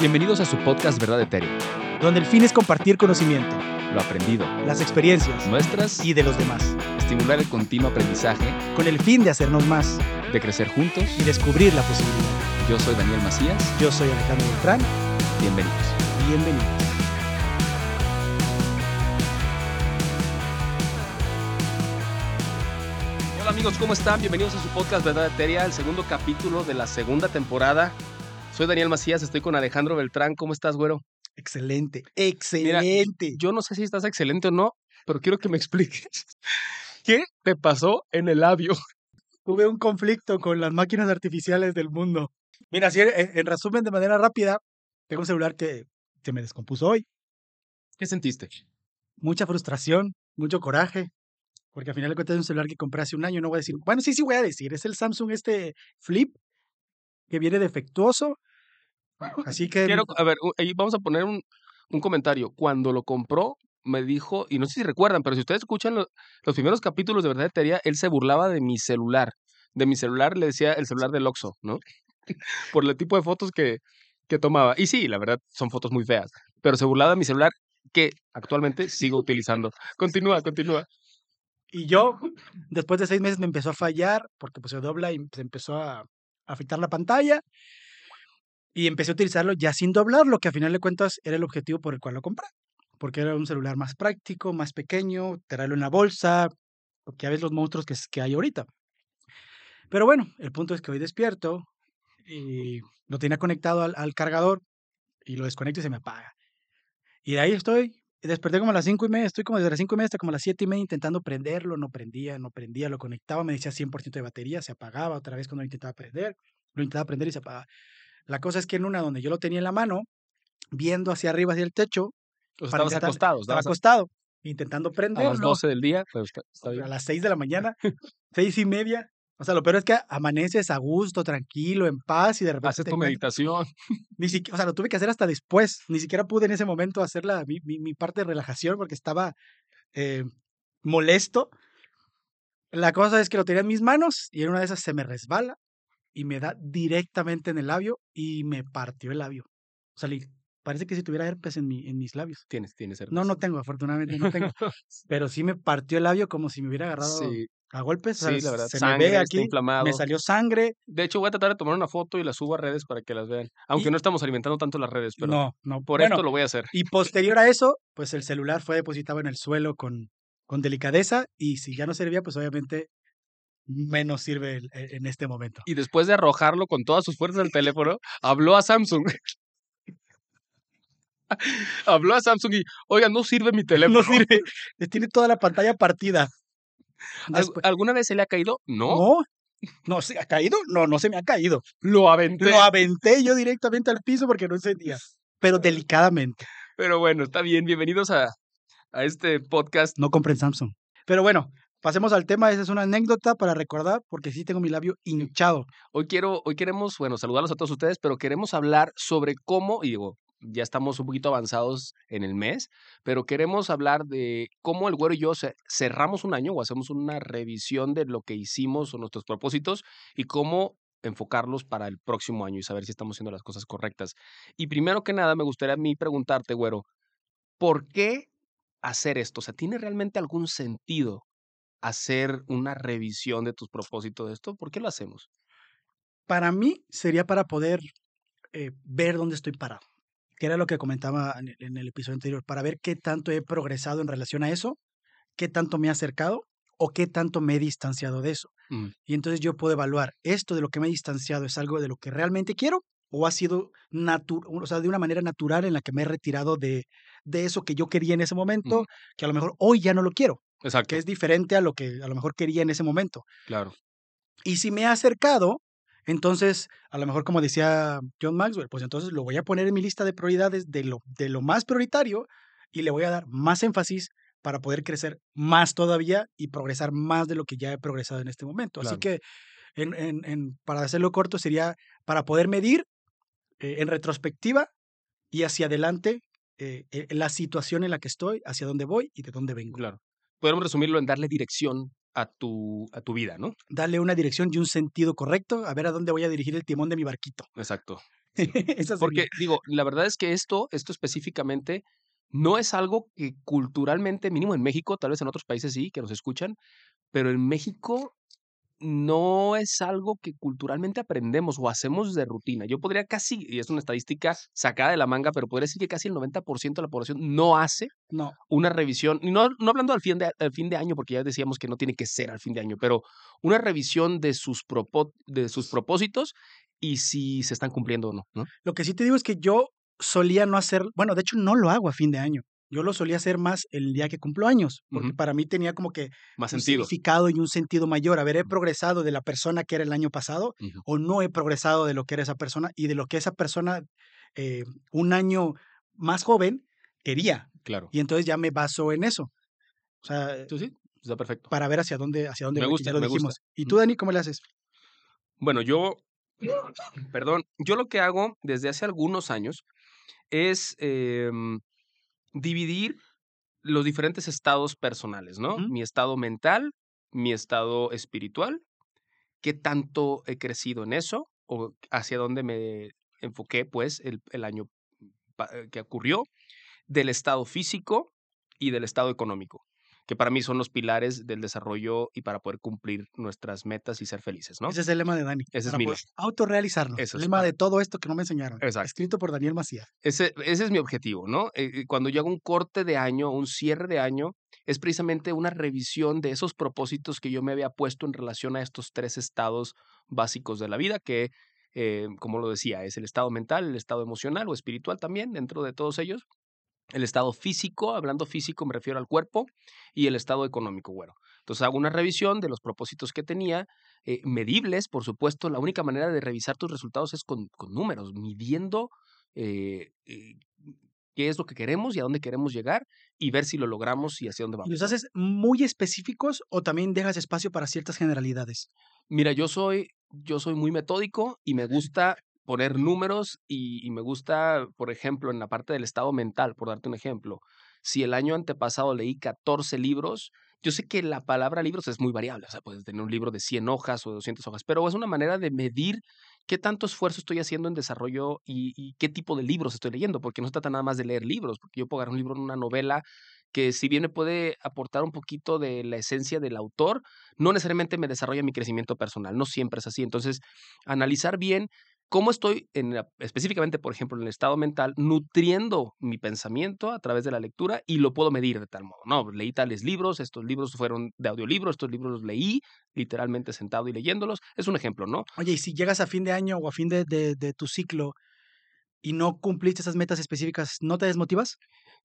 Bienvenidos a su podcast Verdad Etérea. donde el fin es compartir conocimiento, Lo aprendido, las experiencias nuestras y de los demás, estimular el continuo aprendizaje, con el fin de hacernos más de crecer juntos. y descubrir la posibilidad. Yo soy Daniel Macías. Yo soy Alejandro Beltrán, Bienvenidos. bienvenidos. Hola amigos, ¿cómo están? Bienvenidos a su podcast Verdad Etérea, el segundo capítulo de la segunda temporada. Soy Daniel Macías, estoy con Alejandro Beltrán. ¿Cómo estás, güero? Excelente, excelente. Yo no sé si estás excelente o no, pero quiero que me expliques. ¿Qué te pasó en el labio? Tuve un conflicto con las máquinas artificiales del mundo. Mira, si en, en resumen, de manera rápida, tengo un celular que se me descompuso hoy. ¿Qué sentiste? Mucha frustración, mucho coraje, porque al final de cuentas es un celular que compré hace un año. No voy a decir, bueno, sí, sí voy a decir, es el Samsung este Flip que viene defectuoso. Así que Quiero, a ver, ahí vamos a poner un, un comentario. Cuando lo compró, me dijo, y no sé si recuerdan, pero si ustedes escuchan lo- los primeros capítulos de Verdad Etérea, él se burlaba de mi celular. De mi celular le decía el celular del Oxxo, ¿no? Por el tipo de fotos que, que tomaba. Y sí, la verdad, son fotos muy feas. Pero se burlaba de mi celular que actualmente sigo utilizando. Continúa, continúa. Y yo, después de seis meses, me empezó a fallar porque pues, se dobla y se empezó a afectar la pantalla. Y empecé a utilizarlo ya sin doblar, lo que a final de cuentas era el objetivo por el cual lo compré. Porque era un celular más práctico, más pequeño, traerlo en la bolsa, porque ya ves los monstruos que, hay ahorita. Pero bueno, el punto es que hoy despierto y lo tenía conectado al, cargador y lo desconecto y se me apaga. Y de ahí estoy, desperté como a las cinco y media, estoy como desde las cinco y media hasta como las siete y media intentando prenderlo, no prendía, no prendía, lo conectaba, me decía 100% de batería, se apagaba otra vez cuando lo intentaba prender, lo intentaba prender y se apagaba. La cosa es que en una donde yo lo tenía en la mano, viendo hacia arriba, hacia el techo, estabas intentar- acostado, estaba acostado, intentando a las prenderlo 12 del día, pero está, está a las seis de la mañana, seis y media. O sea, lo peor es que amaneces a gusto, tranquilo, en paz y de repente Haces tu meditación. ni siquiera, o sea, lo tuve que hacer hasta después. Ni siquiera pude en ese momento hacer la, mi, mi- mi parte de relajación porque estaba eh, molesto. La cosa es que lo tenía en mis manos y en una de esas se me resbala y me da directamente en el labio y me partió el labio. O sea, parece que si tuviera herpes en, mi, en mis labios. Tienes, tienes No, herpes. no tengo, afortunadamente no tengo. Pero sí me partió el labio como si me hubiera agarrado Sí, a golpes. o sea, sí, la verdad. Se Sangre, me ve aquí, inflamado. me salió sangre. De hecho, voy a tratar de tomar una foto y la subo a redes para que las vean. Aunque Y- no estamos alimentando tanto las redes, pero no, no. por bueno, esto lo voy a hacer. Y posterior a eso, pues el celular fue depositado en el suelo con, con delicadeza y si ya no servía, pues obviamente menos sirve el- e- en este momento. Y después de arrojarlo con todas sus fuerzas al teléfono, habló a Samsung. habló a Samsung y, oiga, no sirve mi teléfono. No sirve, le tiene toda la pantalla partida. ¿Al- Despu- ¿Alguna vez se le ha caído? No. no, no, ¿se ha caído? No, no se me ha caído. Lo aventé. Lo aventé yo directamente al piso porque no encendía, pero delicadamente. Pero bueno, está bien. Bienvenidos a, a este podcast. No compren Samsung. Pero bueno, pasemos al tema. Esa es una anécdota para recordar porque sí tengo mi labio hinchado. Hoy quiero, hoy queremos, bueno, saludarlos a todos ustedes, pero queremos hablar sobre cómo, y digo, ya estamos un poquito avanzados en el mes, pero queremos hablar de cómo el güero y yo ce- cerramos un año o hacemos una revisión de lo que hicimos o nuestros propósitos y cómo enfocarlos para el próximo año y saber si estamos haciendo las cosas correctas. Y primero que nada, me gustaría a mí preguntarte, güero, ¿por qué hacer esto? O sea, ¿tiene realmente algún sentido hacer una revisión de tus propósitos de esto? ¿Por qué lo hacemos? Para mí sería para poder eh, ver dónde estoy parado, que era lo que comentaba en el, en el episodio anterior, para ver qué tanto he progresado en relación a eso, qué tanto me he acercado o qué tanto me he distanciado de eso. Mm. Y entonces yo puedo evaluar, ¿esto de lo que me he distanciado es algo de lo que realmente quiero? ¿O ha sido o sea, de una manera natural en la que me he retirado de, de eso que yo quería en ese momento, Ujú. que a lo mejor hoy ya no lo quiero, Exacto. que es diferente a lo que a lo mejor quería en ese momento? Claro. Y si me he acercado, entonces, a lo mejor como decía John Maxwell, pues entonces lo voy a poner en mi lista de prioridades de lo, de lo más prioritario y le voy a dar más énfasis para poder crecer más todavía y progresar más de lo que ya he progresado en este momento. Así que, en, en- en- para hacerlo corto, sería para poder medir eh, en retrospectiva y hacia adelante eh, eh, la situación en la que estoy, hacia dónde voy y de dónde vengo. Claro. Podemos resumirlo en darle dirección a tu, a tu vida, ¿no? Darle una dirección y un sentido correcto, a ver a dónde voy a dirigir el timón de mi barquito. Exacto. Porque, digo, la verdad es que esto, esto específicamente, no es algo que culturalmente, mínimo en México, tal vez en otros países sí, que nos escuchan, pero en México no es algo que culturalmente aprendemos o hacemos de rutina. Yo podría casi, y es una estadística sacada de la manga, pero podría decir que casi el 90% de la población no hace No, una revisión, y no, no hablando al fin, de, al fin de año, porque ya decíamos que no tiene que ser al fin de año, pero una revisión de sus, propo- de sus propósitos y si se están cumpliendo o no, ¿no? lo que sí te digo es que yo solía no hacer, bueno, de hecho no lo hago a fin de año. Yo lo solía hacer más el día que cumplo años, porque para mí tenía como que Más un sentido. significado y un sentido mayor. Haber he progresado de la persona que era el año pasado o no he progresado de lo que era esa persona y de lo que esa persona eh, un año más joven quería. Claro. Y entonces ya me baso en eso. O sea, ¿Tú sí? Está perfecto. para ver hacia dónde, hacia dónde Me gusta, lo me dijimos. gusta. ¿Y tú, Dani, cómo le haces? Bueno, yo, perdón, yo lo que hago desde hace algunos años es em, dividir los diferentes estados personales, ¿no? Mi estado mental, mi estado espiritual, qué tanto he crecido en eso o hacia dónde me enfoqué, pues, el, el año eh, que ocurrió, del estado físico y del estado económico, que para mí son los pilares del desarrollo y para poder cumplir nuestras metas y ser felices, ¿no? Ese es el lema de Dani. Ese es mi poder Autorrealizarnos. Eso el es, lema para- de todo esto que no me enseñaron. Exacto. Escrito por Daniel Macías. Ese, ese es mi objetivo, ¿no? Eh, eh, cuando yo hago un corte de año, un cierre de año, es precisamente una revisión de esos propósitos que yo me había puesto en relación a estos tres estados básicos de la vida, que, eh, como lo decía, es el estado mental, el estado emocional o espiritual también, dentro de todos ellos. El estado físico, hablando físico me refiero al cuerpo, y el estado económico, bueno. Entonces hago una revisión de los propósitos que tenía, eh, medibles, por supuesto. La única manera de revisar tus resultados es con, con números, midiendo eh, eh, qué es lo que queremos y a dónde queremos llegar y ver si lo logramos y hacia dónde ¿Y vamos. los haces muy específicos o también dejas espacio para ciertas generalidades? Mira, yo soy, yo soy muy metódico y me gusta poner números y, me gusta, por ejemplo, en la parte del estado mental, por darte un ejemplo, si el año antepasado leí 14 libros, yo sé que la palabra libros es muy variable, o sea, puedes tener un libro de 100 hojas o de 200 hojas, pero es una manera de medir qué tanto esfuerzo estoy haciendo en desarrollo y, y qué tipo de libros estoy leyendo, porque no se trata nada más de leer libros, porque yo puedo agarrar un libro en una novela que si bien me puede aportar un poquito de la esencia del autor, no necesariamente me desarrolla mi crecimiento personal, no siempre es así. Entonces, analizar bien cómo estoy, en la- específicamente, por ejemplo, en el estado mental, nutriendo mi pensamiento a través de la lectura y lo puedo medir de tal modo. No, leí tales libros, estos libros fueron de audiolibro, estos libros los leí literalmente sentado y leyéndolos. Es un ejemplo, ¿no? Oye, y si llegas a fin de año o a fin de, de- de tu ciclo y no cumpliste esas metas específicas, ¿no te desmotivas?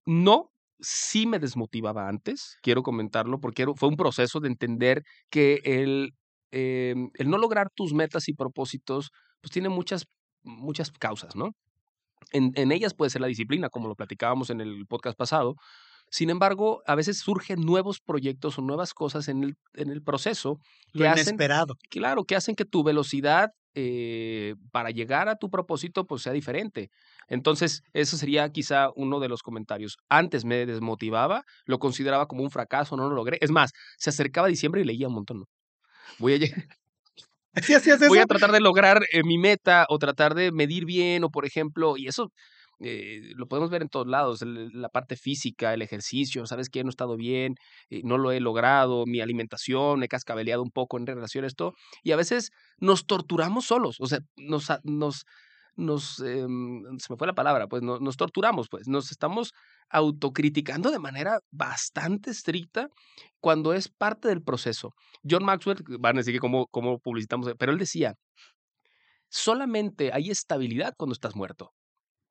No, sí me desmotivaba antes, quiero comentarlo, porque fue un proceso de entender que el, em, el no lograr tus metas y propósitos, pues tiene muchas, muchas causas, ¿no? En, en ellas puede ser la disciplina, como lo platicábamos en el podcast pasado. Sin embargo, a veces surgen nuevos proyectos o nuevas cosas en el, en el proceso Lo que hacen inesperado. Claro, que hacen que tu velocidad eh, para llegar a tu propósito pues sea diferente. Entonces, eso sería quizá uno de los comentarios. Antes me desmotivaba, lo consideraba como un fracaso, no lo logré. Es más, se acercaba diciembre y leía un montón. ¿no? Voy a, lle- ¿Sí hacías eso? voy a tratar de lograr eh, mi meta o tratar de medir bien o, por ejemplo, y eso eh, lo podemos ver en todos lados, el- la parte física, el ejercicio, sabes que no he estado bien, eh, no lo he logrado, mi alimentación, me he cascabeleado un poco en relación a esto, y a veces nos torturamos solos, o sea, nos, nos, nos em, se me fue la palabra, pues no- nos torturamos, pues nos estamos autocriticando de manera bastante estricta cuando es parte del proceso. John Maxwell, van a decir que cómo, cómo publicitamos, pero él decía, solamente hay estabilidad cuando estás muerto.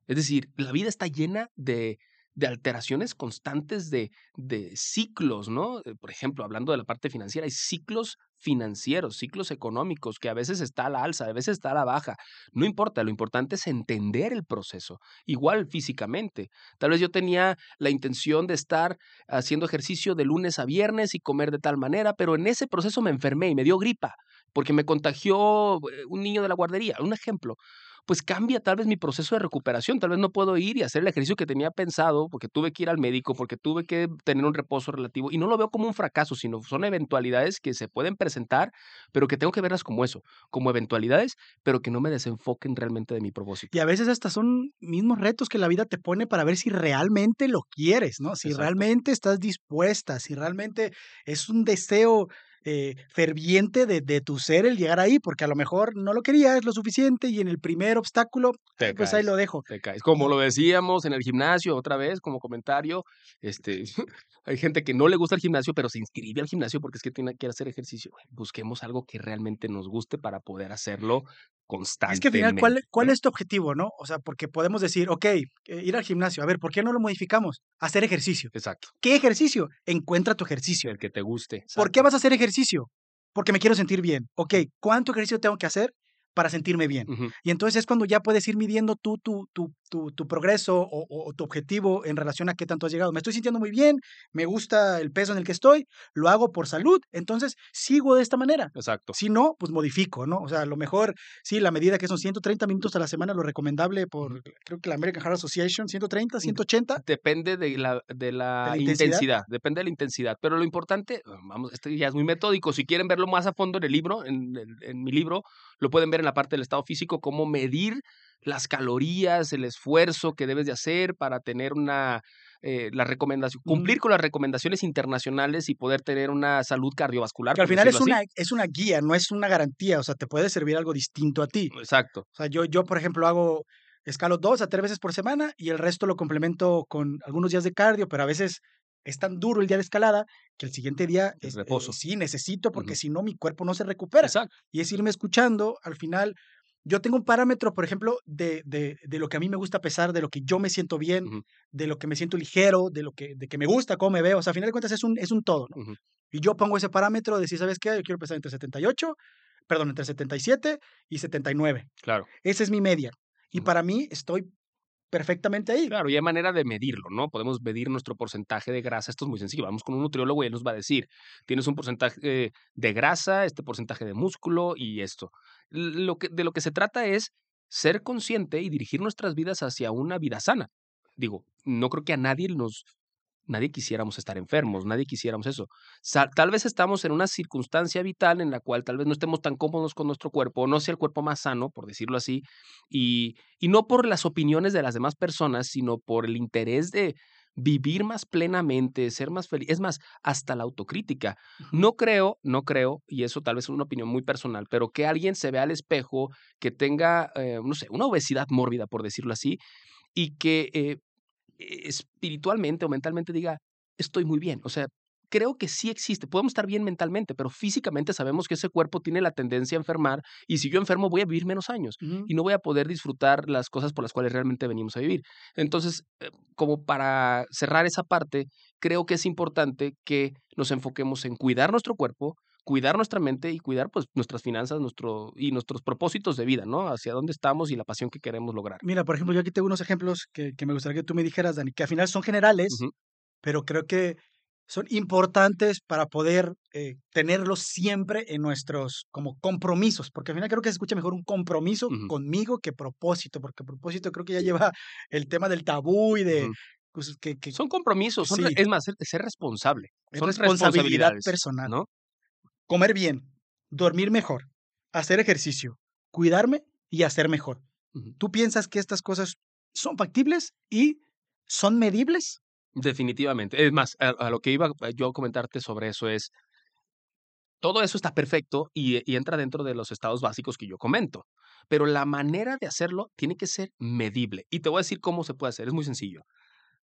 Es decir, la vida está llena de, de alteraciones constantes de, de ciclos, ¿no? Eh, Por ejemplo, hablando de la parte financiera, hay ciclos financieros, ciclos económicos, que a veces está a la alza, a veces está a la baja. No importa, lo importante es entender el proceso. Igual físicamente. Tal vez yo tenía la intención de estar haciendo ejercicio de lunes a viernes y comer de tal manera, pero en ese proceso me enfermé y me dio gripa porque me contagió eh, un niño de la guardería, un ejemplo. Pues cambia tal vez mi proceso de recuperación. Tal vez no puedo ir y hacer el ejercicio que tenía pensado porque tuve que ir al médico, porque tuve que tener un reposo relativo. Y no lo veo como un fracaso, sino son eventualidades que se pueden presentar, pero que tengo que verlas como eso, como eventualidades, pero que no me desenfoquen realmente de mi propósito. Y a veces hasta son mismos retos que la vida te pone para ver si realmente lo quieres, ¿no? Si Exacto. realmente estás dispuesta, si realmente es un deseo eh, ferviente de, de tu ser el llegar ahí, porque a lo mejor no lo querías lo suficiente y en el primer obstáculo, Te ay, pues ahí lo dejo. Te caes. Como lo decíamos en el gimnasio, otra vez, como comentario, este, hay gente que no le gusta el gimnasio, pero se inscribe al gimnasio porque es que tiene que hacer ejercicio. Busquemos algo que realmente nos guste para poder hacerlo Es que al final, ¿cuál, constantemente. cuál es tu objetivo, no? O sea, porque podemos decir, ok, eh, ir al gimnasio, a ver, ¿por qué no lo modificamos? Hacer ejercicio. Exacto. ¿Qué ejercicio? Encuentra tu ejercicio. El que te guste. ¿Por qué vas a hacer ejercicio? Porque me quiero sentir bien. Ok, ¿cuánto ejercicio tengo que hacer para sentirme bien? Y entonces es cuando ya puedes ir midiendo tú tu, tu, tu, tu progreso o, tu objetivo en relación a qué tanto has llegado. Me estoy sintiendo muy bien, me gusta el peso en el que estoy, lo hago por salud, entonces sigo de esta manera. Exacto. Si no, pues modifico, ¿no? O sea, a lo mejor, sí, la medida que son 130 minutos a la semana, lo recomendable por, creo que la American Heart Association, 130, 180. Depende de la, de la, la intensidad? intensidad? depende de la intensidad. Pero lo importante, vamos, esto ya es muy metódico. Si quieren verlo más a fondo en el libro, en, en- en mi libro, lo pueden ver en la parte del estado físico, cómo medir las calorías, el esfuerzo que debes de hacer para tener una eh, la recomendación, Ujú. cumplir con las recomendaciones internacionales y poder tener una salud cardiovascular. Que al final es una, así. es una guía, no es una garantía, o sea, te puede servir algo distinto a ti. Exacto. O sea, yo, yo por ejemplo, hago escalo dos a tres veces por semana y el resto lo complemento con algunos días de cardio, pero a veces es tan duro el día de escalada que el siguiente día es- eh, reposo. sí necesito porque si no mi cuerpo no se recupera. Exacto. Y es irme escuchando, al final yo tengo un parámetro, por ejemplo, de, de, de lo que a mí me gusta pesar, de lo que yo me siento bien, de lo que me siento ligero, de lo que, de que me gusta, cómo me veo. O sea, a final de cuentas es un, es un todo, ¿no? Y yo pongo ese parámetro de si, ¿sabes qué? Yo quiero pesar entre 78, perdón, entre 77 y 79. Claro. Esa es mi media. Y para mí estoy perfectamente ahí. Claro, y hay manera de medirlo, ¿no? Podemos medir nuestro porcentaje de grasa. Esto es muy sencillo. Vamos con un nutriólogo y él nos va a decir, tienes un porcentaje de grasa, este porcentaje de músculo y esto. Lo que, de lo que se trata es ser consciente y dirigir nuestras vidas hacia una vida sana. Digo, no creo que a nadie nos, nadie quisiéramos estar enfermos, nadie quisiéramos eso. Tal vez estamos en una circunstancia vital en la cual tal vez no estemos tan cómodos con nuestro cuerpo, no sea el cuerpo más sano, por decirlo así, y, y no por las opiniones de las demás personas, sino por el interés de vivir más plenamente, ser más feliz. Es más, hasta la autocrítica. No creo, no creo, y eso tal vez es una opinión muy personal, pero que alguien se vea al espejo, que tenga, eh, no sé, una obesidad mórbida, por decirlo así, y que eh, espiritualmente o mentalmente diga, estoy muy bien. O sea, creo que sí existe. Podemos estar bien mentalmente, pero físicamente sabemos que ese cuerpo tiene la tendencia a enfermar y si yo enfermo voy a vivir menos años y no voy a poder disfrutar las cosas por las cuales realmente venimos a vivir. Entonces, eh, como para cerrar esa parte, creo que es importante que nos enfoquemos en cuidar nuestro cuerpo, cuidar nuestra mente y cuidar pues nuestras finanzas, nuestro y nuestros propósitos de vida, ¿no? Hacia dónde estamos y la pasión que queremos lograr. Mira, por ejemplo, yo aquí tengo unos ejemplos que, que me gustaría que tú me dijeras, Dani, que al final son generales, pero creo que son importantes para poder eh, tenerlos siempre en nuestros como compromisos, porque al final creo que se escucha mejor un compromiso conmigo que propósito, porque propósito creo que ya lleva el tema del tabú y de pues, que, que Son compromisos, son re- Sí. es más, ser, ser responsable. es son responsabilidad personal. ¿no? Comer bien, dormir mejor, hacer ejercicio, cuidarme y hacer mejor. ¿Tú piensas que estas cosas son factibles y son medibles? Definitivamente. Es más, a, a lo que iba a- yo a comentarte sobre eso es, todo eso está perfecto y, y entra dentro de los estados básicos que yo comento, pero la manera de hacerlo tiene que ser medible. Y te voy a decir cómo se puede hacer, es muy sencillo.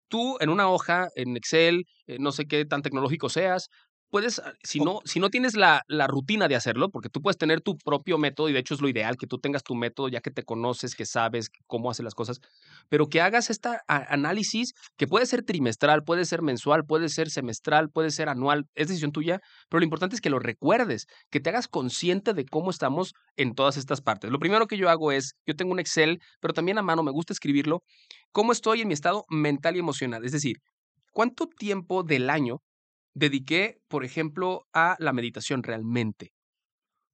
Tú en una hoja, en Excel, eh, no sé qué tan tecnológico seas, puedes, ah, si no, si no tienes la, la rutina de hacerlo, porque tú puedes tener tu propio método, y de hecho es lo ideal, que tú tengas tu método ya que te conoces, que sabes cómo hacer las cosas, pero que hagas este análisis que puede ser trimestral, puede ser mensual, puede ser semestral, puede ser anual, es decisión tuya, pero lo importante es que lo recuerdes, que te hagas consciente de cómo estamos en todas estas partes. Lo primero que yo hago es, yo tengo un Excel, pero también a mano me gusta escribirlo, cómo estoy en mi estado mental y emocional, es decir, cuánto tiempo del año dediqué, por ejemplo, a la meditación realmente.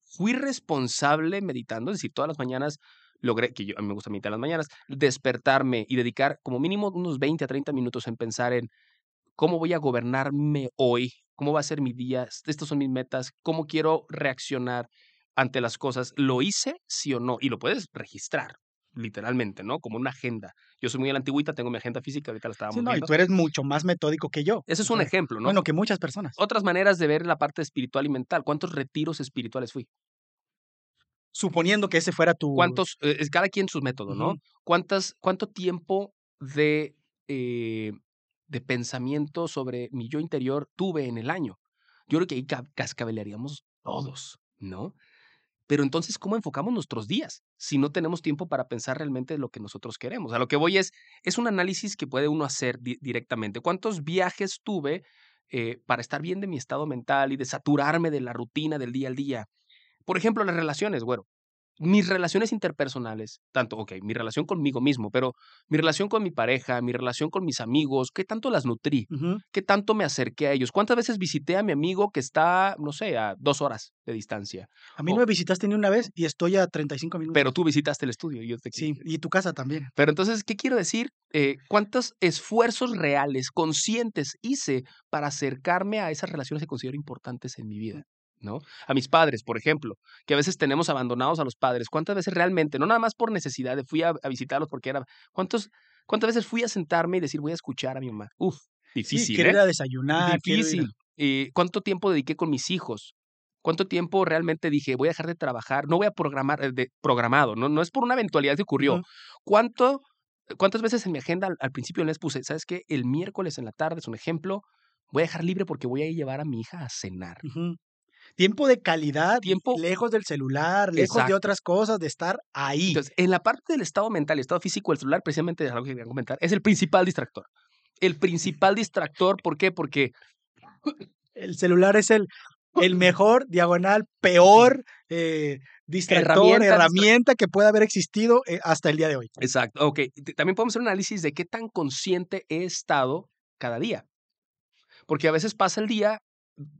Fui responsable meditando, es decir, todas las mañanas logré, que yo, a mí me gusta meditar las mañanas, despertarme y dedicar como mínimo unos 20 a 30 minutos en pensar en cómo voy a gobernarme hoy, cómo va a ser mi día, estas son mis metas, cómo quiero reaccionar ante las cosas. ¿Lo hice, sí o no? Y lo puedes registrar, literalmente, ¿no? Como una agenda. Yo soy muy a la antigüita, tengo mi agenda física, ahorita la estábamos Sí, no, y tú eres mucho más metódico que yo. Ese es un ejemplo, ¿no? Bueno, que muchas personas. Otras maneras de ver la parte espiritual y mental. ¿Cuántos retiros espirituales fui? Suponiendo que ese fuera tu... ¿Cuántos, eh, cada quien sus métodos, ¿no? ¿Cuántas, ¿Cuánto tiempo de, eh, de pensamiento sobre mi yo interior tuve en el año? Yo creo que ahí ca- cascabelearíamos todos, ¿no? Pero entonces, ¿cómo enfocamos nuestros días si no tenemos tiempo para pensar realmente lo que nosotros queremos? A lo que voy es, es un análisis que puede uno hacer di- directamente. ¿Cuántos viajes tuve eh, para estar bien de mi estado mental y de saturarme de la rutina del día al día? Por ejemplo, las relaciones, güero. Mis relaciones interpersonales, tanto, ok, mi relación conmigo mismo, pero mi relación con mi pareja, mi relación con mis amigos, ¿qué tanto las nutrí? ¿Qué tanto me acerqué a ellos? ¿Cuántas veces visité a mi amigo que está, no sé, a dos horas de distancia? A mí o- no me visitaste ni una vez y estoy a 35 minutos. Pero tú visitaste el estudio y yo te Sí, y tu casa también. Pero entonces, ¿qué quiero decir? Eh, ¿Cuántos esfuerzos reales, conscientes hice para acercarme a esas relaciones que considero importantes en mi vida? ¿No? A mis padres, por ejemplo, que a veces tenemos abandonados a los padres. ¿Cuántas veces realmente, no nada más por necesidad, de fui a, a visitarlos porque era. ¿cuántos, ¿Cuántas veces fui a sentarme y decir, voy a escuchar a mi mamá? Uf, Sí, difícil. ¿eh? ir a desayunar. ir a- Difícil. Eh, ¿Cuánto tiempo dediqué con mis hijos? ¿Cuánto tiempo realmente dije, voy a dejar de trabajar? No voy a programar, eh, de, programado, no, no es por una eventualidad que ocurrió. ¿Cuánto, ¿Cuántas veces en mi agenda al, al principio les puse, sabes qué? El miércoles en la tarde, es un ejemplo, voy a dejar libre porque voy a llevar a mi hija a cenar. Tiempo de calidad, Tiempo- lejos del celular, lejos de otras cosas, de estar ahí. Entonces, en la parte del estado mental y estado físico, el celular, precisamente es algo que quería comentar, es el principal distractor. El principal distractor, ¿por qué? Porque el celular es el, el mejor, diagonal, peor eh, distractor, Herramienta que pueda haber existido eh, hasta el día de hoy. Exacto, ok. También podemos hacer un análisis de qué tan consciente he estado cada día. Porque a veces pasa el día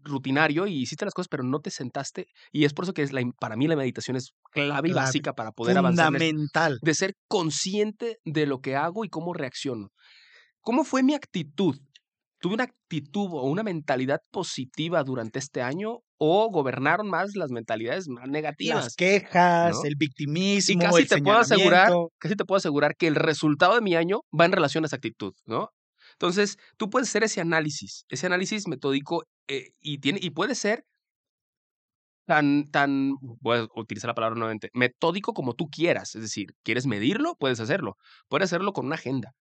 rutinario y hiciste las cosas, pero no te sentaste. Y es por eso que es la, para mí la meditación es clave y Clave, básica para poder avanzar. Fundamental. De ser consciente de lo que hago y cómo reacciono. ¿Cómo fue mi actitud? ¿Tuve una actitud o una mentalidad positiva durante este año o gobernaron más las mentalidades más negativas? Las quejas, ¿no? el Y victimismo, casi el te puedo asegurar, casi te puedo asegurar que el resultado de mi año va en relación a esa actitud, ¿no? Entonces, tú puedes hacer ese análisis, ese análisis metódico eh, y tiene y puede ser tan tan voy a utilizar la palabra nuevamente, metódico como tú quieras, es decir, quieres medirlo, puedes hacerlo. Puedes hacerlo con una agenda.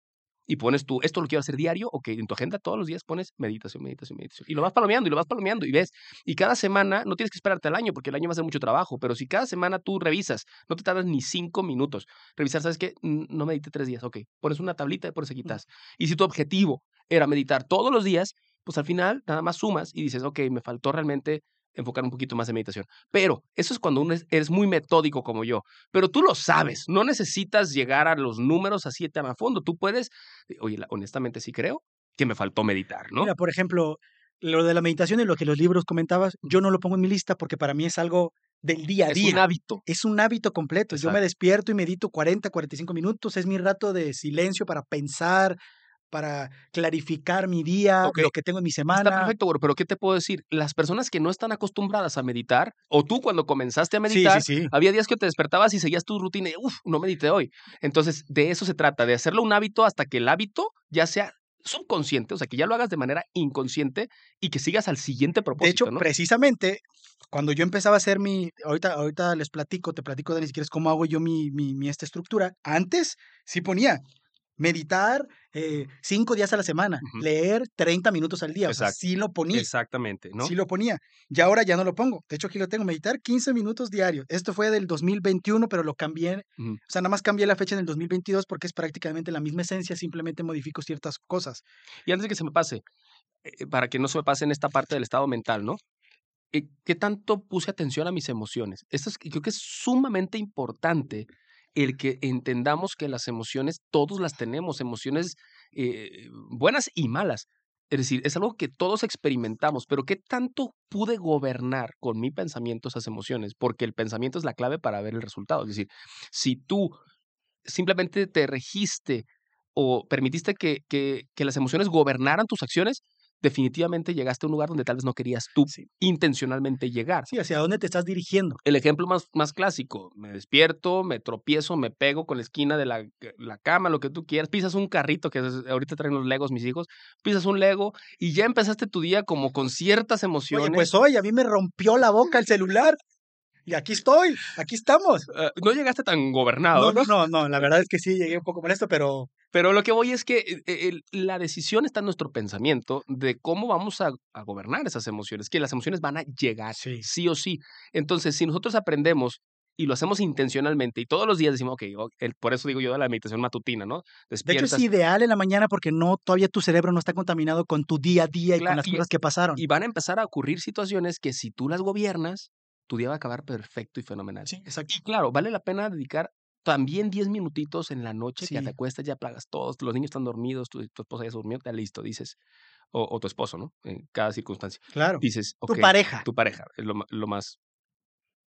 Y pones tú, esto lo quiero hacer diario, ok, en tu agenda todos los días pones meditación, meditación, meditación. Y lo vas palomeando y lo vas palomeando y ves. Y cada semana, no tienes que esperarte al año, porque el año va a ser mucho trabajo, pero si cada semana tú revisas, no te tardas ni cinco minutos. Revisar, ¿sabes qué? No medité tres días, ok. Pones una tablita y por eso quitas. Y si tu objetivo era meditar todos los días, pues al final nada más sumas y dices, ok, me faltó realmente enfocar un poquito más en meditación. Pero eso es cuando uno es- eres muy metódico como yo. Pero tú lo sabes, no necesitas llegar a los números así tan a fondo. Tú puedes, eh, oye, honestamente sí creo que me faltó meditar, ¿no? Mira, por ejemplo, lo de la meditación y lo que los libros comentabas, yo no lo pongo en mi lista porque para mí es algo del día a es día. un hábito. Es un hábito completo. Yo me despierto y medito 40, 45 minutos. Es mi rato de silencio para pensar, para clarificar mi día, Ok, lo que tengo en mi Está semana. perfecto, güey, pero ¿qué te puedo decir? Las personas que no están acostumbradas a meditar, o tú cuando comenzaste a meditar, sí, sí. había días que te despertabas y seguías tu rutina y, uff, no medité hoy. Entonces, de eso se trata, de hacerlo un hábito hasta que el hábito ya sea subconsciente, o sea, que ya lo hagas de manera inconsciente y que sigas al siguiente De propósito, hecho, ¿no? precisamente cuando yo empezaba a hacer mi, ahorita, ahorita les platico, te platico, Dani, si quieres, cómo hago yo mi, mi, mi esta estructura. Antes sí ponía meditar eh, cinco días a la semana, leer 30 minutos al día. O sea, Exacto. sí lo ponía. Exactamente, ¿no? Sí lo ponía. Y ahora ya no lo pongo. De hecho, aquí lo tengo, meditar 15 minutos diarios. Esto fue del 2021, pero lo cambié. O sea, nada más cambié la fecha en el 2022 porque es prácticamente la misma esencia, simplemente modifico ciertas cosas. Y antes de que se me pase, eh, para que no se me pase en esta parte del estado mental, ¿no? Eh, ¿Qué tanto puse atención a mis emociones? Esto es, creo que es sumamente importante el que entendamos que las emociones, todos las tenemos, emociones eh, buenas y malas. Es decir, es algo que todos experimentamos, pero ¿qué tanto pude gobernar con mi pensamiento esas emociones? Porque el pensamiento es la clave para ver el resultado. Es decir, si tú simplemente te registe o permitiste que, que, que las emociones gobernaran tus acciones, definitivamente llegaste a un lugar donde tal vez no querías tú Sí. intencionalmente llegar. Sí, hacia dónde te estás dirigiendo. El ejemplo más, más clásico, me despierto, me tropiezo, me pego con la esquina de la, la cama, lo que tú quieras, pisas un carrito, que ahorita traen los legos mis hijos, pisas un lego y ya empezaste tu día como con ciertas emociones. Oye, pues hoy a mí me rompió la boca el celular. Y aquí estoy, aquí estamos. Eh, no llegaste tan gobernado, No, ¿no? no, no, no, la verdad es que sí llegué un poco molesto, pero Pero lo que voy es que eh, eh, el- la decisión está en nuestro pensamiento de cómo vamos a, a gobernar esas emociones, que las emociones van a llegar, Sí. sí o sí. Entonces, si nosotros aprendemos y lo hacemos intencionalmente y todos los días decimos, ok, o- el- por eso digo yo de la meditación matutina, ¿no? de hecho es Despiertas ideal en la mañana porque no todavía tu cerebro no está contaminado con tu día a día y Claro, con las y- cosas que pasaron. y van a empezar a ocurrir situaciones que si tú las gobiernas, tu día va a acabar perfecto y fenomenal. Sí, exacto. Y claro, vale la pena dedicar también 10 minutitos en la noche que Sí. te acuestas, ya plagas todos, los niños están dormidos, tu, tu esposa ya se durmió, ya listo, dices, o, o tu esposo, ¿no? En cada circunstancia. Claro. Dices, Tu pareja, tu pareja es lo, lo más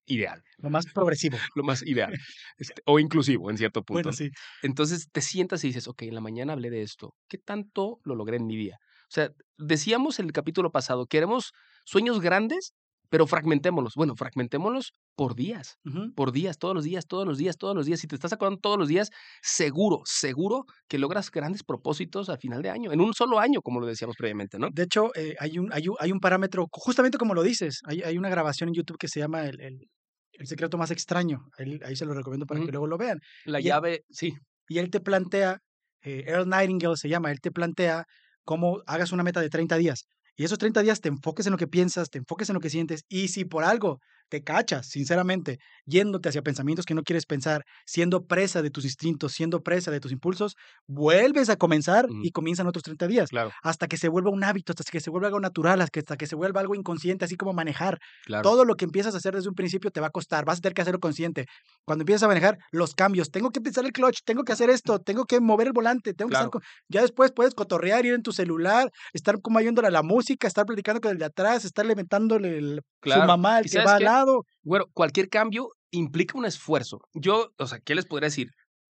ideal, lo más progresivo. lo más ideal, este, o inclusivo en cierto punto. Bueno, sí. Entonces te sientas y dices, ok, en la mañana hablé de esto, ¿qué tanto lo logré en mi día? O sea, decíamos en el capítulo pasado, queremos sueños grandes, pero fragmentémoslos. Bueno, fragmentémoslos por días, por días, todos los días, todos los días, todos los días. Si te estás acordando todos los días, seguro, seguro que logras grandes propósitos al final de año, en un solo año, como lo decíamos previamente, ¿no? De hecho, eh, hay, un, hay, un, hay un parámetro, justamente como lo dices, hay, hay una grabación en YouTube que se llama El, el- el secreto más extraño. Ahí, ahí se lo recomiendo para que luego lo vean. La llave, sí, Y él te plantea, eh, Earl Nightingale se llama, él te plantea cómo hagas una meta de 30 días. Y esos 30 días te enfoques en lo que piensas, te enfoques en lo que sientes. Y si por algo te cachas, sinceramente, yéndote hacia pensamientos que no quieres pensar, siendo presa de tus instintos, siendo presa de tus impulsos, vuelves a comenzar y comienzan otros 30 días. claro, Hasta que se vuelva un hábito, hasta que se vuelva algo natural, hasta que, se vuelva algo inconsciente, así como manejar. claro. Todo lo que empiezas a hacer desde un principio te va a costar, vas a tener que hacerlo consciente. Cuando empiezas a manejar los cambios, tengo que pensar el clutch, tengo que hacer esto, tengo que mover el volante, tengo que estar con- Ya después puedes cotorrear, ir en tu celular, estar como ayúndole a la música, estar platicando con el de atrás, estar levantándole el- Claro. su mamá, el ¿Y que va al qué? lado. Bueno, cualquier cambio implica un esfuerzo. Yo, o sea, ¿qué les podría decir?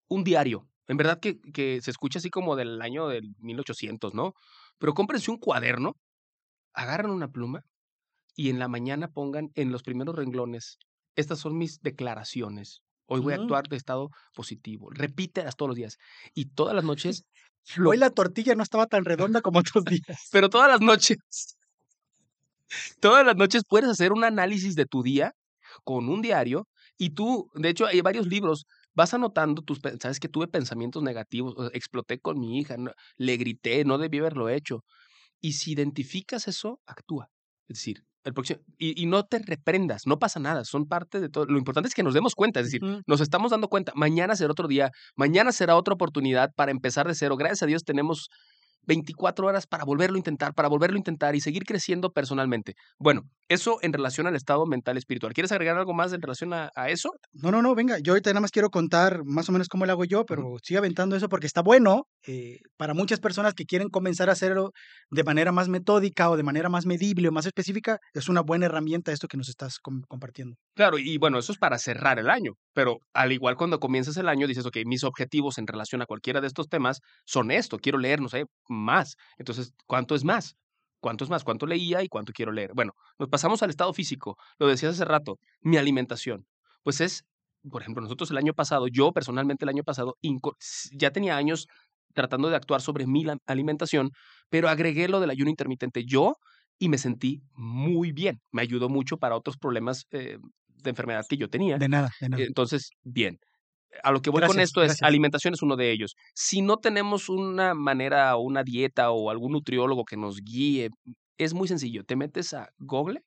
Un diario. En verdad que, que se escucha así como del año del 1800, ¿no? Pero cómprense un cuaderno, agarran una pluma y en la mañana pongan en los primeros renglones, estas son mis declaraciones. Hoy voy a Ujú. actuar de estado positivo. Repítelas todos los días. Y todas las noches, lo- Hoy la tortilla no estaba tan redonda como otros días. pero todas las noches, todas las noches puedes hacer un análisis de tu día con un diario y tú, de hecho, hay varios libros, vas anotando tus, sabes que tuve pensamientos negativos, o sea, exploté con mi hija, no- le grité, no debí haberlo hecho. Y si identificas eso, actúa. Es decir, el próximo, y, y no te reprendas, no pasa nada, son parte de todo. Lo importante es que nos demos cuenta, es decir, nos estamos dando cuenta, mañana será otro día, mañana será otra oportunidad para empezar de cero. Gracias a Dios tenemos 24 horas para volverlo a intentar, para volverlo a intentar y seguir creciendo personalmente. Bueno, eso en relación al estado mental espiritual. ¿Quieres agregar algo más en relación a, a eso? No, no, no, venga, yo ahorita nada más quiero contar más o menos cómo lo hago yo, pero sigue aventando eso porque está bueno eh, para muchas personas que quieren comenzar a hacerlo de manera más metódica o de manera más medible o más específica, es una buena herramienta esto que nos estás com- compartiendo. Claro, y bueno, eso es para cerrar el año, pero al igual cuando comienzas el año dices, ok, mis objetivos en relación a cualquiera de estos temas son esto, quiero leer, no sé, más. Entonces, ¿cuánto es más? ¿Cuánto es más? ¿Cuánto leía y cuánto quiero leer? Bueno, nos pasamos al estado físico. Lo decías hace rato, mi alimentación. Pues es, por ejemplo, nosotros el año pasado, yo personalmente el año pasado, ya tenía años tratando de actuar sobre mi alimentación, pero agregué lo del ayuno intermitente yo y me sentí muy bien. Me ayudó mucho para otros problemas eh, de enfermedad que yo tenía. De nada, de nada. Entonces, bien. A lo que voy con esto es, gracias. alimentación es uno de ellos. Si no tenemos una manera o una dieta o algún nutriólogo que nos guíe, es muy sencillo. Te metes a Google,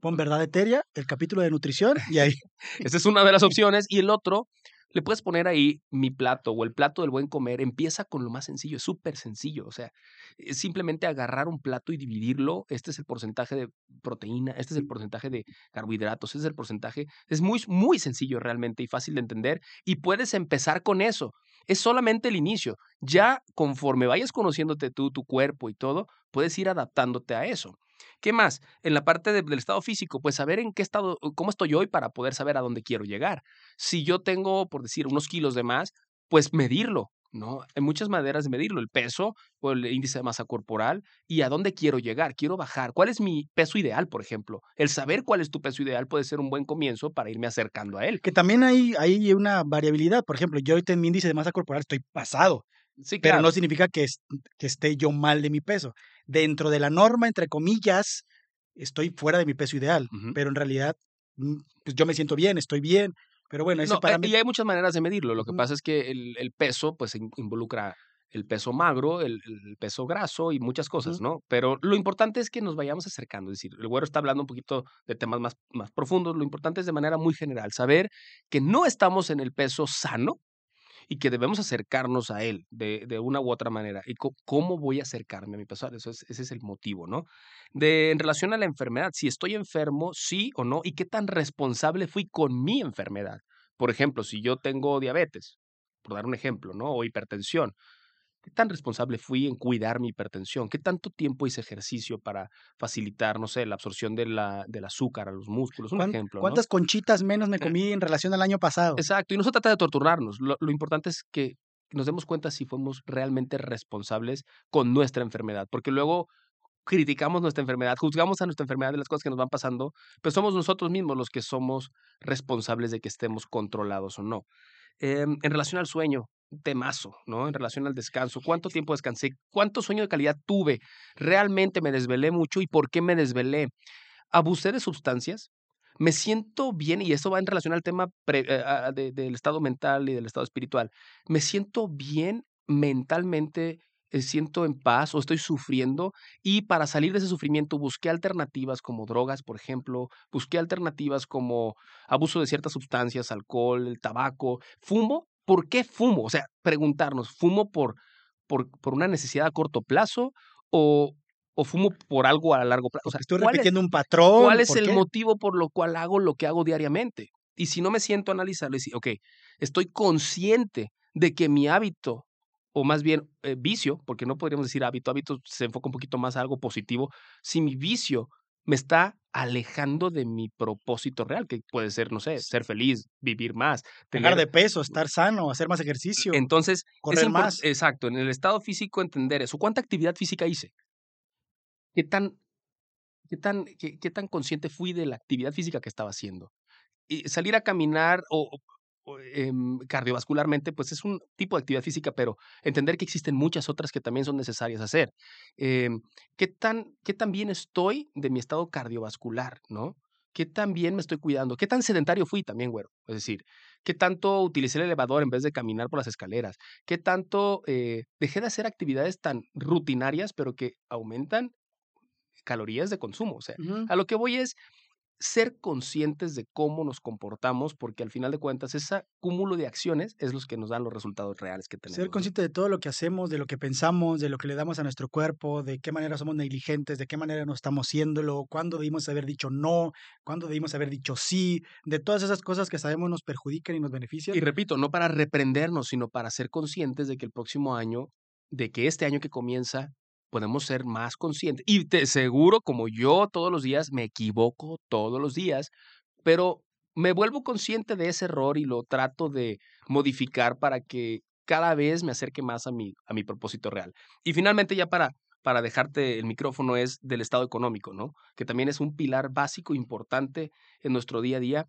Pon verdad eteria, el capítulo de nutrición y ahí. esa es una de las opciones, y el otro, le puedes poner ahí mi plato o el plato del buen comer, empieza con lo más sencillo, es súper sencillo, o sea, es simplemente agarrar un plato y dividirlo, este es el porcentaje de proteína, este es el porcentaje de carbohidratos, este es el porcentaje, es muy, muy sencillo realmente y fácil de entender y puedes empezar con eso, es solamente el inicio, ya conforme vayas conociéndote tú, tu cuerpo y todo, puedes ir adaptándote a eso. ¿Qué más? En la parte del estado físico, pues saber en qué estado, cómo estoy hoy para poder saber a dónde quiero llegar. Si yo tengo, por decir, unos kilos de más, pues medirlo, ¿no? Hay muchas maneras de medirlo, el peso o el índice de masa corporal y a dónde quiero llegar, quiero bajar. ¿Cuál es mi peso ideal, por ejemplo? El saber cuál es tu peso ideal puede ser un buen comienzo para irme acercando a él. Que también hay, hay una variabilidad. Por ejemplo, yo ahorita en mi índice de masa corporal estoy pasado. Sí, pero claro. no significa que, que esté yo mal de mi peso. Dentro de la norma, entre comillas, estoy fuera de mi peso ideal, pero en realidad mm, pues yo me siento bien, estoy bien. Pero bueno, ese No, para eh, mí y hay muchas maneras de medirlo. Lo que pasa es que el, el peso, pues, in- involucra el peso magro, el, el peso graso y muchas cosas. ¿no? Pero lo importante es que nos vayamos acercando. Es decir, el güero está hablando un poquito de temas más, más profundos. Lo importante es de manera muy general saber que no estamos en el peso sano y que debemos acercarnos a él de, de una u otra manera. ¿Y cómo voy a acercarme a mi peso? Eso es- ese es el motivo, ¿no? De, en relación a la enfermedad, si estoy enfermo, sí o no, y qué tan responsable fui con mi enfermedad. Por ejemplo, si yo tengo diabetes, por dar un ejemplo, ¿no? O hipertensión, ¿qué tan responsable fui en cuidar mi hipertensión? ¿Qué tanto tiempo hice ejercicio para facilitar, no sé, la absorción de la, del azúcar a los músculos? Un ¿cuán- ejemplo, ¿no? ¿cuántas conchitas menos me Eh, comí en relación al año pasado? Exacto, y no se trata de torturarnos. Lo, lo importante es que nos demos cuenta si fuimos realmente responsables con nuestra enfermedad, porque luego criticamos nuestra enfermedad, juzgamos a nuestra enfermedad de las cosas que nos van pasando, pero somos nosotros mismos los que somos responsables de que estemos controlados o no. Em, en relación al sueño, temazo, ¿no? En relación al descanso, ¿cuánto tiempo descansé? ¿Cuánto sueño de calidad tuve? ¿Realmente me desvelé mucho y por qué me desvelé? ¿Abusé de sustancias? Me siento bien, y eso va en relación al tema pre- eh, de- del estado mental y del estado espiritual. Me siento bien mentalmente, eh, siento en paz o estoy sufriendo y para salir de ese sufrimiento busqué alternativas como drogas, por ejemplo, busqué alternativas como abuso de ciertas sustancias, alcohol, el tabaco, fumo. ¿Por qué fumo? O sea, preguntarnos, ¿fumo por, por, por una necesidad a corto plazo o, o fumo por algo a largo plazo? O sea, Porque estoy ¿cuál es- repitiendo un patrón. ¿Cuál es ¿por el qué? motivo por lo cual hago lo que hago diariamente? Y si no me siento a analizarlo y decir, ok, estoy consciente de que mi hábito, o más bien eh, vicio, porque no podríamos decir hábito, hábito se enfoca un poquito más a algo positivo, si mi vicio me está alejando de mi propósito real, que puede ser, no sé, ser feliz, vivir más, tener... de peso, estar sano, hacer más ejercicio. Entonces, es correr más. Exacto, en el estado físico entender eso. ¿Cuánta actividad física hice? ¿Qué tan, qué tan, qué, qué tan consciente fui de la actividad física que estaba haciendo? Y salir a caminar o, em, cardiovascularmente, pues es un tipo de actividad física, pero entender que existen muchas otras que también son necesarias hacer. Em, ¿qué, tan, ¿Qué tan bien estoy de mi estado cardiovascular, no? ¿Qué tan bien me estoy cuidando? ¿Qué tan sedentario fui también, güero? Es decir, ¿qué tanto utilicé el elevador en vez de caminar por las escaleras? ¿Qué tanto eh, dejé de hacer actividades tan rutinarias, pero que aumentan calorías de consumo? O sea, a lo que voy es ser conscientes de cómo nos comportamos, porque al final de cuentas, ese cúmulo de acciones es los que nos dan los resultados reales que tenemos. Ser consciente de todo lo que hacemos, de lo que pensamos, de lo que le damos a nuestro cuerpo, de qué manera somos negligentes, de qué manera no estamos haciéndolo, cuándo debimos haber dicho no, cuándo debimos haber dicho sí, de todas esas cosas que sabemos nos perjudican y nos benefician. Y repito, no para reprendernos, sino para ser conscientes de que el próximo año, de que este año que comienza, podemos ser más conscientes. Y te seguro, como yo todos los días, me equivoco todos los días, pero me vuelvo consciente de ese error y lo trato de modificar para que cada vez me acerque más a mi, a mi propósito real. Y finalmente, ya para, para dejarte el micrófono, es del estado económico, ¿no? Que también es un pilar básico importante en nuestro día a día.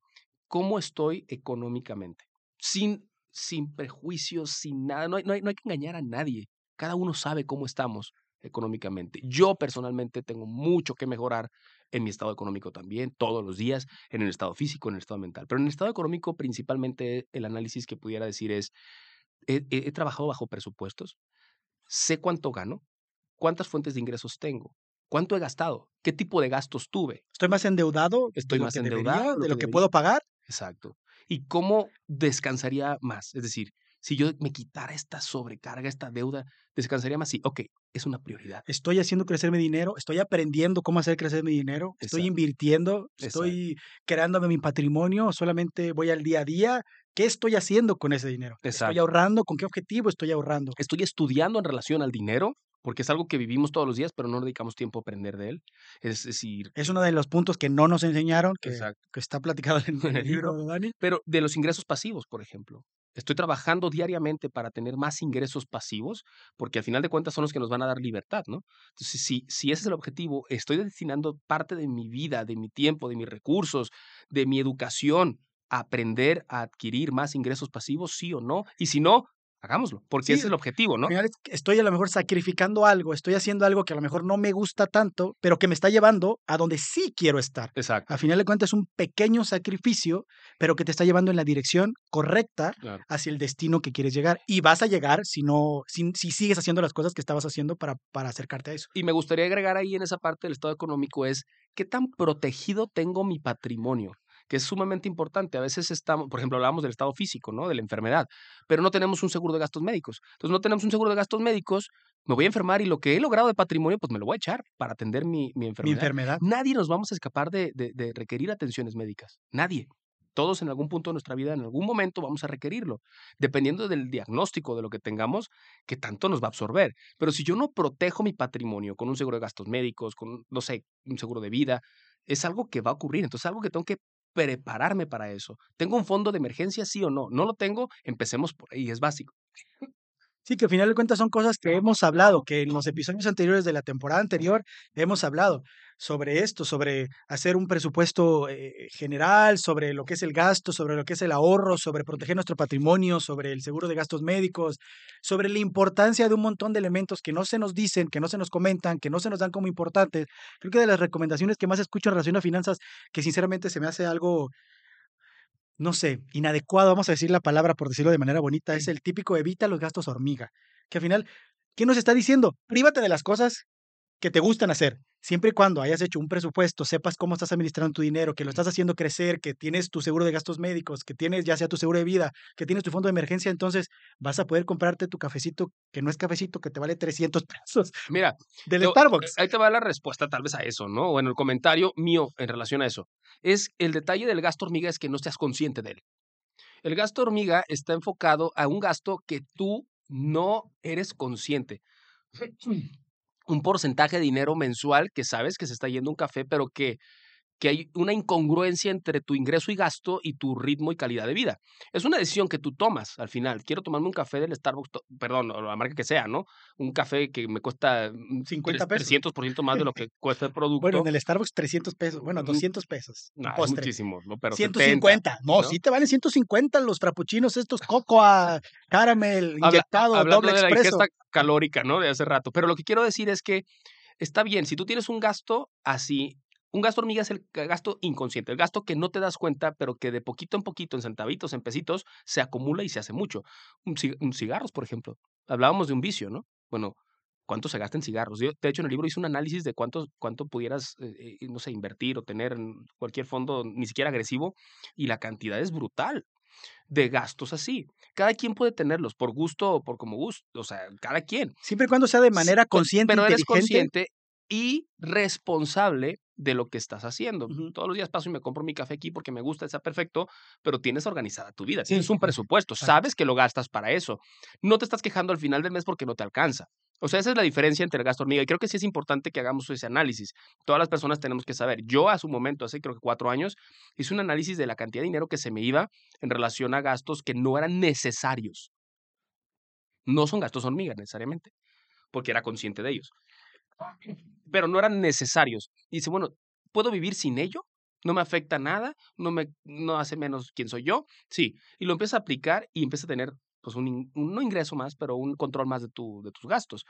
¿Cómo estoy económicamente? Sin, sin prejuicios, sin nada. No hay, no, hay, no hay que engañar a nadie. Cada uno sabe cómo estamos económicamente. Yo personalmente tengo mucho que mejorar en mi estado económico también, todos los días, en el estado físico, en el estado mental. Pero en el estado económico, principalmente el análisis que pudiera decir es, he, trabajado bajo presupuestos, sé cuánto gano, cuántas fuentes de ingresos tengo, cuánto he gastado, qué tipo de gastos tuve. Estoy más endeudado Estoy de lo más que endeudado, debería, de lo que puedo pagar. Exacto. ¿Y cómo descansaría más? Es decir, si yo me quitara esta sobrecarga, esta deuda, descansaría más. Sí, ok, es una prioridad. Estoy haciendo crecer mi dinero, estoy aprendiendo cómo hacer crecer mi dinero, estoy Exacto. invirtiendo, Exacto. estoy creándome mi patrimonio, solamente voy al día a día. ¿Qué estoy haciendo con ese dinero? ¿Estoy Exacto. ahorrando? ¿Con qué objetivo estoy ahorrando? Estoy estudiando en relación al dinero, porque es algo que vivimos todos los días, pero no dedicamos tiempo a aprender de él. Es decir, Es uno de los puntos que no nos enseñaron, que, Exacto. que está platicado en el libro. de Dani. Pero de los ingresos pasivos, por ejemplo. Estoy trabajando diariamente para tener más ingresos pasivos, porque al final de cuentas son los que nos van a dar libertad, ¿no? Entonces, si, si ese es el objetivo, estoy destinando parte de mi vida, de mi tiempo, de mis recursos, de mi educación, a aprender a adquirir más ingresos pasivos, sí o no. Y si no, hagámoslo, porque Sí, ese es el objetivo, ¿no? Estoy a lo mejor sacrificando algo, estoy haciendo algo que a lo mejor no me gusta tanto, pero que me está llevando a donde sí quiero estar. Exacto. Al final de cuentas es un pequeño sacrificio, pero que te está llevando en la dirección correcta Claro. hacia el destino que quieres llegar. Y vas a llegar si no, si, si sigues haciendo las cosas que estabas haciendo para, para acercarte a eso. Y me gustaría agregar ahí en esa parte del estado económico es qué tan protegido tengo mi patrimonio, que es sumamente importante. A veces estamos, por ejemplo, hablábamos del estado físico, ¿no? De la enfermedad, pero no tenemos un seguro de gastos médicos. Entonces no tenemos un seguro de gastos médicos, me voy a enfermar y lo que he logrado de patrimonio, pues me lo voy a echar para atender mi, mi Mi enfermedad. enfermedad. Nadie nos vamos a escapar de, de- de requerir atenciones médicas. Nadie. Todos en algún punto de nuestra vida, en algún momento vamos a requerirlo, dependiendo del diagnóstico de lo que tengamos, que tanto nos va a absorber. Pero si yo no protejo mi patrimonio con un seguro de gastos médicos, con, no sé, un seguro de vida, es algo que va a ocurrir. Entonces, algo que tengo que prepararme para eso. ¿Tengo un fondo de emergencia, sí o no? No lo tengo, empecemos por ahí, es básico. Sí, que al final de cuentas son cosas que hemos hablado, que en los episodios anteriores de la temporada anterior hemos hablado sobre esto, sobre hacer un presupuesto eh, general, sobre lo que es el gasto, sobre lo que es el ahorro, sobre proteger nuestro patrimonio, sobre el seguro de gastos médicos, sobre la importancia de un montón de elementos que no se nos dicen, que no se nos comentan, que no se nos dan como importantes. Creo que de las recomendaciones que más escucho en relación a finanzas, que sinceramente se me hace algo no sé, inadecuado, vamos a decir la palabra por decirlo de manera bonita, es el típico evita los gastos hormiga. Que al final, ¿qué nos está diciendo? Prívate de las cosas que te gustan hacer, siempre y cuando hayas hecho un presupuesto, sepas cómo estás administrando tu dinero, que lo estás haciendo crecer, que tienes tu seguro de gastos médicos, que tienes ya sea tu seguro de vida, que tienes tu fondo de emergencia, entonces vas a poder comprarte tu cafecito, que no es cafecito, que te vale 300 pesos Mira, del Yo- Starbucks. Ahí te va la respuesta tal vez a eso, ¿no? O en el comentario mío en relación a eso. Es el detalle del gasto hormiga es que no seas consciente de él. El gasto hormiga está enfocado a un gasto que tú no eres consciente. Un porcentaje de dinero mensual que sabes que se está yendo un café, pero que, que hay una incongruencia entre tu ingreso y gasto y tu ritmo y calidad de vida. Es una decisión que tú tomas al final. Quiero tomarme un café del Starbucks, perdón, o la marca que sea, ¿no? Un café que me cuesta mm, 50 tres- pesos. 300% más de lo que cuesta el producto. Bueno, en el Starbucks 300 pesos, bueno, Mm, 200 pesos. No, es postre. muchísimo, ¿no? Pero 150. 70, no, ¿no? sí te valen 150 los frappuccinos estos cocoa, caramel, Habla- inyectado, hablando doble de la expreso. ingesta calórica, ¿no? De hace rato. Pero lo que quiero decir es que está bien, si tú tienes un gasto así, un gasto hormiga es el ga- gasto inconsciente, el gasto que no te das cuenta, pero que de poquito en poquito, en centavitos, en pesitos, se acumula y se hace mucho. Un, ci- un cigarros, por ejemplo. Hablábamos de un vicio, ¿no? Bueno, ¿cuánto se gasta en cigarros? Yo, de hecho, en el libro hice un análisis de cuánto, cuánto pudieras, eh, eh, no sé, invertir o tener en cualquier fondo, ni siquiera agresivo, y la cantidad es brutal de gastos así. Cada quien puede tenerlos por gusto o por como gusto, o sea, cada quien. Siempre y cuando sea de manera consciente, pero eres consciente y responsable de lo que estás haciendo. Todos los días paso y me compro mi café aquí porque me gusta, está perfecto, pero tienes organizada tu vida, Sí, tienes un presupuesto, Exacto. sabes que lo gastas para eso. No te estás quejando al final del mes porque no te alcanza. O sea, esa es la diferencia entre el gasto hormiga y creo que sí es importante que hagamos ese análisis. Todas las personas tenemos que saber. Yo a su momento, hace creo que cuatro años, hice un análisis de la cantidad de dinero que se me iba en relación a gastos que no eran necesarios. No son gastos hormiga necesariamente, porque era consciente de ellos. Pero no eran necesarios. Y dice, bueno, ¿puedo vivir sin ello? ¿No me afecta nada? ¿No me no hace menos quién soy yo? Sí. Y lo empieza a aplicar y empieza a tener, pues, un, un- no ingreso más, pero un control más de, tu, de tus gastos.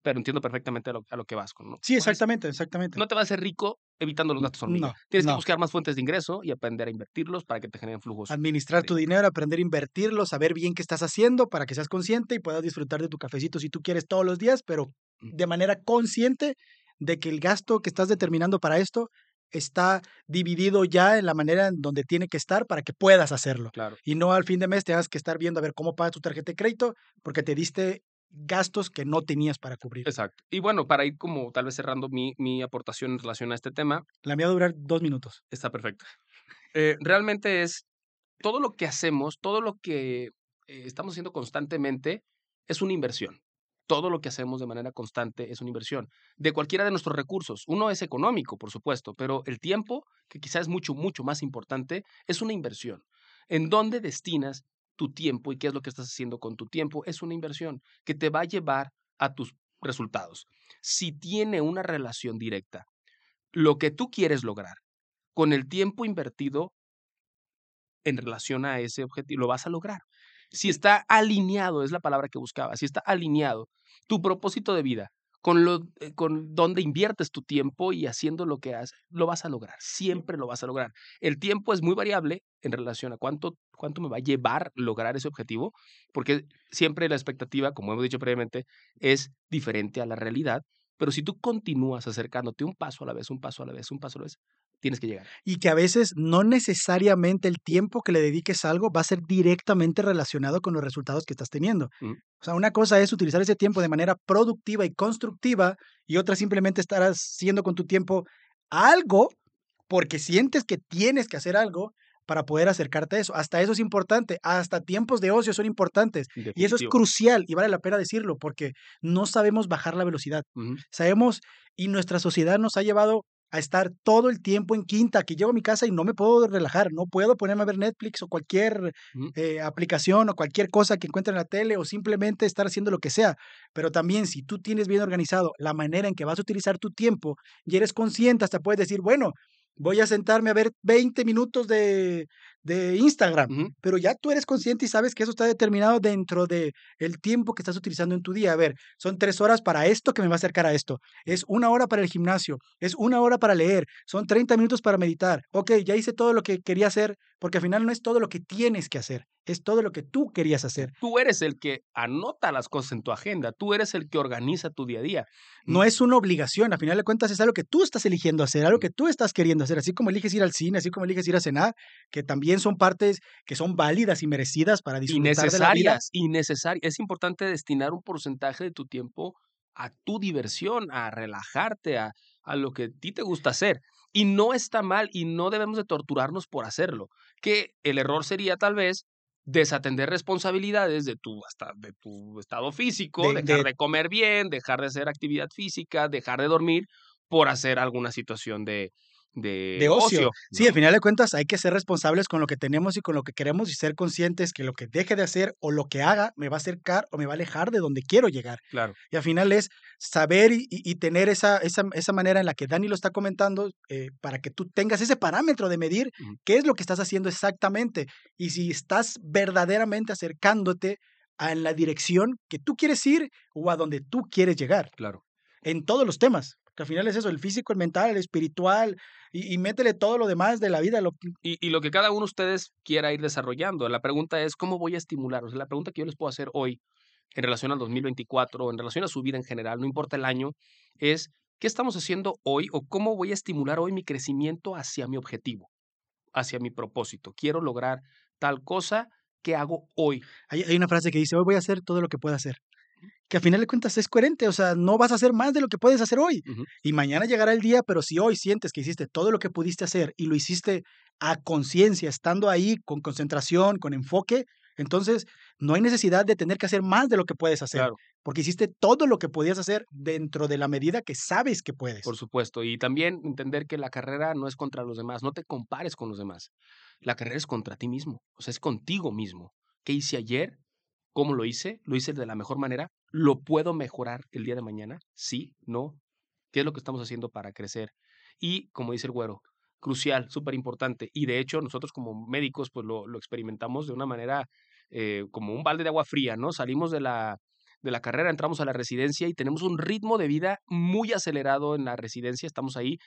Pero entiendo perfectamente a lo, a lo que vas con, ¿no? Sí, exactamente, exactamente. No te vas a hacer rico evitando los gastos hormiga. No, Tienes que buscar más fuentes de ingreso y aprender a invertirlos para que te generen flujos. Administrar tu dinero, aprender a invertirlo, saber bien qué estás haciendo para que seas consciente y puedas disfrutar de tu cafecito si tú quieres todos los días, pero. De manera consciente de que el gasto que estás determinando para esto está dividido ya en la manera en donde tiene que estar para que puedas hacerlo. Claro. Y no al fin de mes tengas que estar viendo a ver cómo pagas tu tarjeta de crédito porque te diste gastos que no tenías para cubrir. Exacto. Y bueno, para ir como tal vez cerrando mi, mi aportación en relación a este tema, La mía va a durar dos minutos. está perfecto. Eh, realmente es todo lo que hacemos, todo lo que eh, estamos haciendo constantemente es una inversión. Todo lo que hacemos de manera constante es una inversión. De cualquiera de nuestros recursos. Uno es económico, por supuesto, pero el tiempo, que quizás es mucho, mucho más importante, es una inversión. ¿En dónde destinas tu tiempo y qué es lo que estás haciendo con tu tiempo? Es una inversión que te va a llevar a tus resultados. Si tiene una relación directa lo que tú quieres lograr con el tiempo invertido en relación a ese objetivo, lo vas a lograr. Si está alineado, es la palabra que buscaba, si está alineado tu propósito de vida con, lo, eh, con donde inviertes tu tiempo y haciendo lo que haces, lo vas a lograr, siempre lo vas a lograr. El tiempo es muy variable en relación a cuánto, cuánto me va a llevar lograr ese objetivo, porque siempre la expectativa, como hemos dicho previamente, es diferente a la realidad, pero si tú continúas acercándote un paso a la vez, un paso a la vez, un paso a la vez, tienes que llegar. Y que a veces no necesariamente el tiempo que le dediques a algo va a ser directamente relacionado con los resultados que estás teniendo. Mm. O sea, una cosa es utilizar ese tiempo de manera productiva y constructiva y otra simplemente estar haciendo con tu tiempo algo porque sientes que tienes que hacer algo para poder acercarte a eso. Hasta eso es importante, hasta tiempos de ocio son importantes. Y eso es crucial y vale la pena decirlo porque no sabemos bajar la velocidad. Sabemos y nuestra sociedad nos ha llevado a estar todo el tiempo en quinta, que llego a mi casa y no me puedo relajar, no puedo ponerme a ver Netflix o cualquier Ujú. eh, aplicación o cualquier cosa que encuentre en la tele o simplemente estar haciendo lo que sea. Pero también si tú tienes bien organizado la manera en que vas a utilizar tu tiempo y eres consciente, hasta puedes decir, bueno, voy a sentarme a ver 20 minutos de, de Instagram pero ya tú eres consciente y sabes que eso está determinado dentro de el tiempo que estás utilizando en tu día. A ver, son tres horas para esto que me va a acercar a esto. Es una hora para el gimnasio. Es una hora para leer. Son 30 minutos para meditar. Ok, ya hice todo lo que quería hacer, porque al final no es todo lo que tienes que hacer, es todo lo que tú querías hacer. Tú eres el que anota las cosas en tu agenda, tú eres el que organiza tu día a día. No es una obligación, al final de cuentas es algo que tú estás eligiendo hacer, algo que tú estás queriendo hacer, así como eliges ir al cine, así como eliges ir a cenar, que también son partes que son válidas y merecidas para disfrutar de la vida. necesarias, y necesarias. Es importante destinar un porcentaje de tu tiempo a tu diversión, a relajarte, a, a lo que a ti te gusta hacer. Y no está mal y no debemos de torturarnos por hacerlo. Que el error sería tal vez desatender responsabilidades de tu, hasta de tu estado físico, De- dejar de- de comer bien, dejar de hacer actividad física, dejar de dormir por hacer alguna situación de, de, de ocio. Sí, ¿no? al final de cuentas hay que ser responsables con lo que tenemos y con lo que queremos y ser conscientes que lo que deje de hacer o lo que haga me va a acercar o me va a alejar de donde quiero llegar. Claro. Y al final es saber y, tener esa, esa, esa manera en la que Dani lo está comentando eh, para que tú tengas ese parámetro de medir qué es lo que estás haciendo exactamente y si estás verdaderamente acercándote a la dirección que tú quieres ir o a donde tú quieres llegar Claro. en todos los temas. Que al final es eso, el físico, el mental, el espiritual, y, y métele todo lo demás de la vida. Lo, Y, y lo que cada uno de ustedes quiera ir desarrollando. La pregunta es, ¿cómo voy a estimular? O sea, la pregunta que yo les puedo hacer hoy en relación al 2024 o en relación a su vida en general, no importa el año, es, ¿qué estamos haciendo hoy o cómo voy a estimular hoy mi crecimiento hacia mi objetivo, hacia mi propósito? Quiero lograr tal cosa que hago hoy. hay, hay una frase que dice, hoy voy a hacer todo lo que pueda hacer. Que al final de cuentas es coherente, o sea, no vas a hacer más de lo que puedes hacer hoy. Y mañana llegará el día, pero si hoy sientes que hiciste todo lo que pudiste hacer y lo hiciste a conciencia, estando ahí con concentración, con enfoque, entonces no hay necesidad de tener que hacer más de lo que puedes hacer, Claro, porque hiciste todo lo que podías hacer dentro de la medida que sabes que puedes. por supuesto. Y también entender que la carrera no es contra los demás, no te compares con los demás. La carrera es contra ti mismo, o sea, es contigo mismo. ¿Qué hice ayer? ¿Cómo lo hice? ¿Lo hice de la mejor manera? ¿Lo puedo mejorar el día de mañana? Sí, no. ¿Qué es lo que estamos haciendo para crecer? Y, como dice el güero, crucial, súper importante. Y de hecho, nosotros como médicos, pues lo, lo experimentamos de una manera eh, como un balde de agua fría, ¿no? Salimos de la, de la carrera, entramos a la residencia y tenemos un ritmo de vida muy acelerado en la residencia. Estamos ahí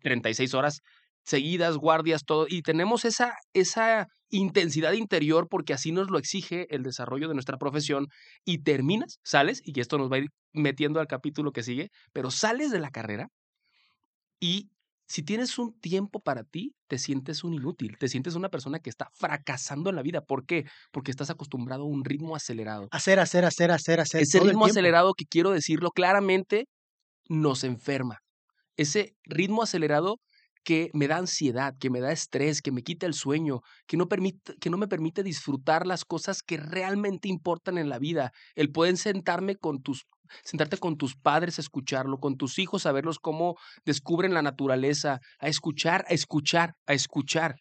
36 horas seguidas, guardias, todo, y tenemos esa, esa intensidad interior porque así nos lo exige el desarrollo de nuestra profesión y terminas, sales, y esto nos va a ir metiendo al capítulo que sigue, pero sales de la carrera y Si tienes un tiempo para ti, te sientes un inútil, te sientes una persona que está fracasando en la vida. ¿Por qué? Porque estás acostumbrado a un ritmo acelerado. Hacer, hacer, hacer, hacer, hacer. Ese ritmo acelerado que quiero decirlo claramente nos enferma. Ese ritmo acelerado que me da ansiedad, que me da estrés, que me quita el sueño, que no, permite, que no me permite disfrutar las cosas que realmente importan en la vida. El poder sentarme con tus, sentarte con tus padres a escucharlo, con tus hijos a verlos cómo descubren la naturaleza, a escuchar, a escuchar, a escuchar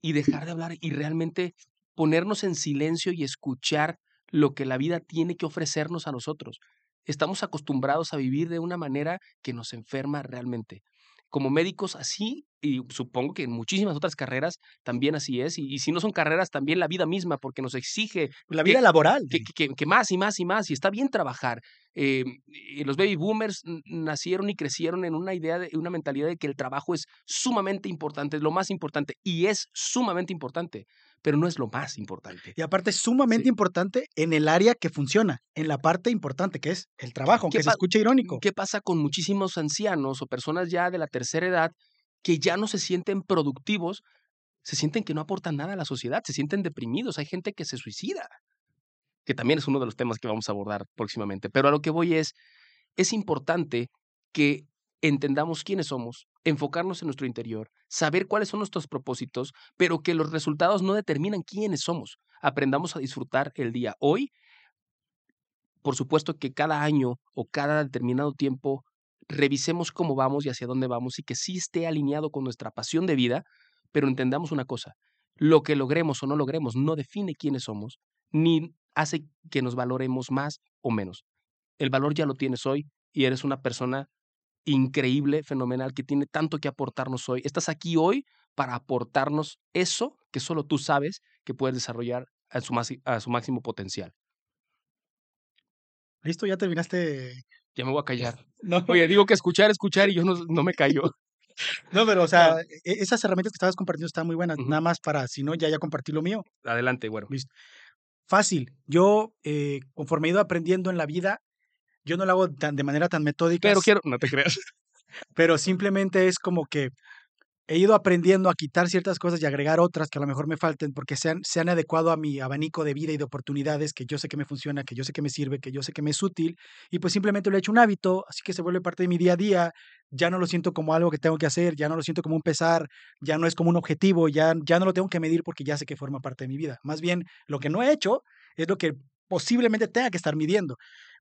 y dejar de hablar y realmente ponernos en silencio y escuchar lo que la vida tiene que ofrecernos a nosotros. Estamos acostumbrados a vivir de una manera que nos enferma realmente. Como médicos así, y supongo que en muchísimas otras carreras también así es, y, y si no son carreras, también la vida misma, porque nos exige La que- vida laboral. que, que- que más y más y más, y está bien trabajar. Eh, los baby boomers nacieron y crecieron en una idea, de una mentalidad de que el trabajo es sumamente importante, es lo más importante, y es sumamente importante, pero no es lo más importante. Y aparte es sumamente Sí. importante en el área que funciona, en la parte importante que es el trabajo, aunque se escuche irónico. ¿Qué pasa con muchísimos ancianos o personas ya de la tercera edad que ya no se sienten productivos, se sienten que no aportan nada a la sociedad, se sienten deprimidos, hay gente que se suicida, que también es uno de los temas que vamos a abordar próximamente. Pero a lo que voy es, es importante que entendamos quiénes somos, enfocarnos en nuestro interior, saber cuáles son nuestros propósitos, pero que los resultados no determinan quiénes somos. Aprendamos a disfrutar el día. Hoy, por supuesto que cada año o cada determinado tiempo revisemos cómo vamos y hacia dónde vamos y que sí esté alineado con nuestra pasión de vida, pero entendamos una cosa, lo que logremos o no logremos no define quiénes somos, ni hace que nos valoremos más o menos. El valor ya lo tienes hoy y eres una persona increíble, fenomenal, que tiene tanto que aportarnos hoy. Estás aquí hoy para aportarnos eso que solo tú sabes que puedes desarrollar a su, máxi- a su máximo potencial. Listo, ya terminaste. Ya me voy a callar. No, Oye, digo que escuchar, escuchar y yo no, no me callo. no pero o sea, e- esas herramientas que estabas compartiendo están muy buenas. Nada más para, si no, ya ya compartí lo mío. Adelante, bueno. Fácil. Yo, eh, conforme he ido aprendiendo en la vida, yo no lo hago tan, de manera tan metódica. Pero quiero, no te creas. pero simplemente es como que he ido aprendiendo a quitar ciertas cosas y agregar otras que a lo mejor me falten porque se han, se han adecuado a mi abanico de vida y de oportunidades que yo sé que me funciona, que yo sé que me sirve, que yo sé que me es útil y pues simplemente lo he hecho un hábito, así que se vuelve parte de mi día a día, ya no lo siento como algo que tengo que hacer, ya no lo siento como un pesar, ya no es como un objetivo, ya, ya no lo tengo que medir porque ya sé que forma parte de mi vida. Más bien, lo que no he hecho es lo que posiblemente tenga que estar midiendo.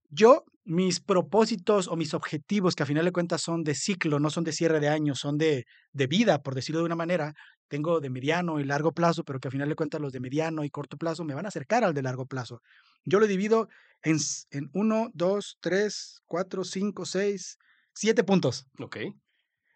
Yo, mis propósitos o mis objetivos, que a final de cuentas son de ciclo, no son de cierre de año, son de, de vida, por decirlo de una manera, tengo de mediano y largo plazo, pero que a final de cuentas los de mediano y corto plazo me van a acercar al de largo plazo. Yo lo divido en, en uno, dos, tres, cuatro, cinco, seis, siete puntos. Ok.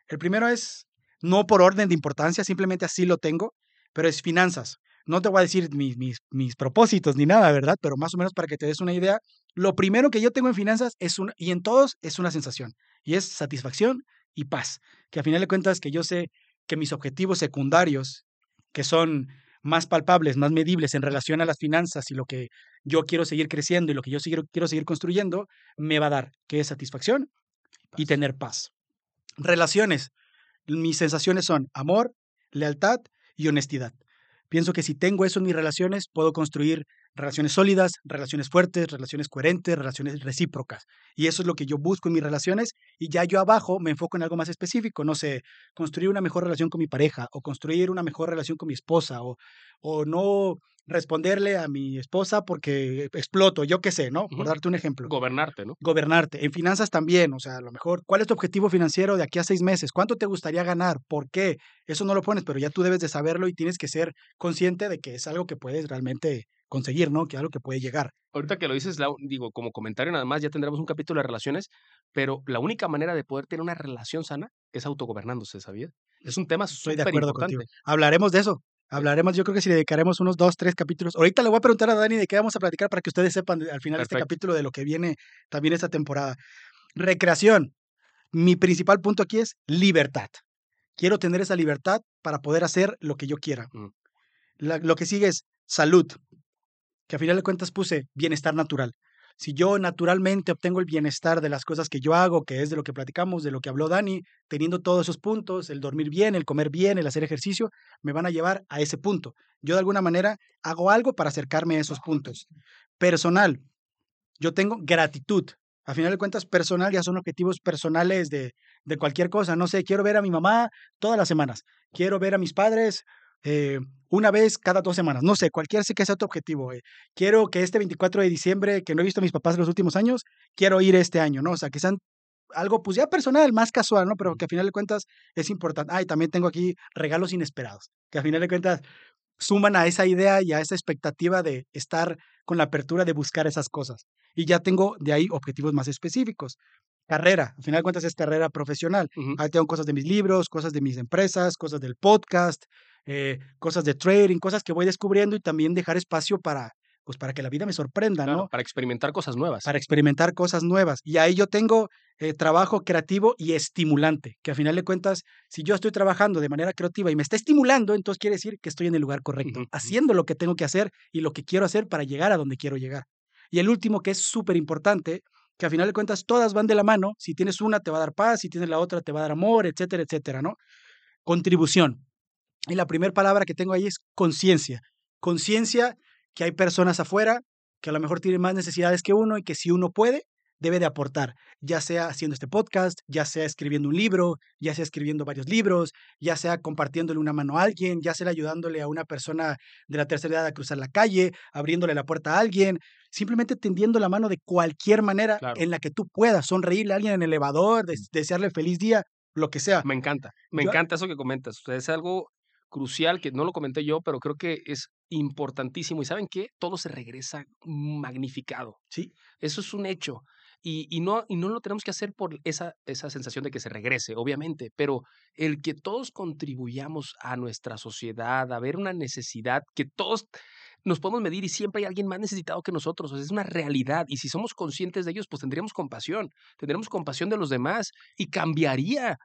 El primero es no por orden de importancia, simplemente así lo tengo, pero es finanzas. No te voy a decir mis, mis, mis propósitos ni nada, ¿verdad? Pero más o menos para que te des una idea, lo primero que yo tengo en finanzas es una, y en todos es una sensación, y es satisfacción y paz. Que a final de cuentas que yo sé que mis objetivos secundarios, que son más palpables, más medibles en relación a las finanzas y lo que yo quiero seguir creciendo y lo que yo seguir- quiero seguir construyendo, me va a dar, que es satisfacción y tener paz. Relaciones. Mis sensaciones son amor, lealtad y honestidad. Pienso que si tengo eso en mis relaciones, puedo construir relaciones sólidas, relaciones fuertes, relaciones coherentes, relaciones recíprocas. Y eso es lo que yo busco en mis relaciones y ya yo abajo me enfoco en algo más específico, no sé, construir una mejor relación con mi pareja o construir una mejor relación con mi esposa o, o no responderle a mi esposa porque exploto, yo qué sé, ¿no? Por darte un ejemplo Gobernarte, ¿no? gobernarte. En finanzas también, o sea, a lo mejor, ¿cuál es tu objetivo financiero de aquí a seis meses? ¿Cuánto te gustaría ganar? ¿Por qué? Eso no lo pones, pero ya tú debes de saberlo y tienes que ser consciente de que es algo que puedes realmente conseguir, ¿no? Que es algo que puede llegar. Ahorita que lo dices, Lau, digo, como comentario nada más, ya tendremos un capítulo de relaciones, pero la única manera de poder tener una relación sana es autogobernándose, ¿sabías? Es un tema súper acuerdo importante. contigo. Hablaremos de eso. Hablaremos, yo creo que si le dedicaremos unos dos, tres capítulos. Ahorita le voy a preguntar a Dani de qué vamos a platicar para que ustedes sepan al final de este capítulo de lo que viene también esta temporada. Recreación. Mi principal punto aquí es libertad. Quiero tener esa libertad para poder hacer lo que yo quiera. Mm. La- lo que sigue es salud, que a final de cuentas puse bienestar natural. Si yo naturalmente obtengo el bienestar de las cosas que yo hago, que es de lo que platicamos, de lo que habló Dani, teniendo todos esos puntos, el dormir bien, el comer bien, el hacer ejercicio, me van a llevar a ese punto. Yo de alguna manera hago algo para acercarme a esos puntos. Personal, yo tengo gratitud. A final de cuentas, personal ya son objetivos personales de, de cualquier cosa. No sé, quiero ver a mi mamá todas las semanas. Quiero ver a mis padres eh, una vez cada dos semanas. No sé, cualquier sí que sea tu objetivo. Eh. Quiero que este 24 de diciembre, que no he visto a mis papás en los últimos años, quiero ir este año, ¿no? O sea, que sean algo pues ya personal, más casual, ¿no? Pero que a final de cuentas es importante. Ah, y también tengo aquí regalos inesperados, que a final de cuentas suman a esa idea y a esa expectativa de estar con la apertura de buscar esas cosas. Y ya tengo de ahí objetivos más específicos. Carrera, al final de cuentas es carrera profesional. Ahí tengo cosas de mis libros, cosas de mis empresas, cosas del podcast, eh, cosas de trading, cosas que voy descubriendo y también dejar espacio para, pues para que la vida me sorprenda, ¿no? Para experimentar cosas nuevas. Para experimentar cosas nuevas. Y ahí yo tengo eh, trabajo creativo y estimulante, que a final de cuentas, si yo estoy trabajando de manera creativa y me está estimulando, entonces quiere decir que estoy en el lugar correcto, haciendo lo que tengo que hacer y lo que quiero hacer para llegar a donde quiero llegar. Y el último, que es súper importante, que a final de cuentas todas van de la mano, si tienes una te va a dar paz, si tienes la otra te va a dar amor, etcétera, etcétera, ¿no? Contribución. Y la primera palabra que tengo ahí es conciencia. Conciencia que hay personas afuera que a lo mejor tienen más necesidades que uno y que si uno puede, debe de aportar, ya sea haciendo este podcast, ya sea escribiendo un libro, ya sea escribiendo varios libros, ya sea compartiéndole una mano a alguien, ya sea ayudándole a una persona de la tercera edad a cruzar la calle, abriéndole la puerta a alguien, simplemente tendiendo la mano de cualquier manera en la que tú puedas, sonreírle a alguien en el elevador, desearle feliz día, lo que sea. Me encanta, me encanta eso que comentas. es algo crucial que no lo comenté yo, pero creo que es importantísimo. ¿Y saben qué? Todo se regresa magnificado. Sí. Eso es un hecho. Y, y, no, y no lo tenemos que hacer por esa, esa sensación de que se regrese, obviamente, pero el que todos contribuyamos a nuestra sociedad, a ver una necesidad, que todos nos podemos medir y siempre hay alguien más necesitado que nosotros, es una realidad. Y si somos conscientes de ellos, pues tendríamos compasión, tendríamos compasión de los demás y cambiaría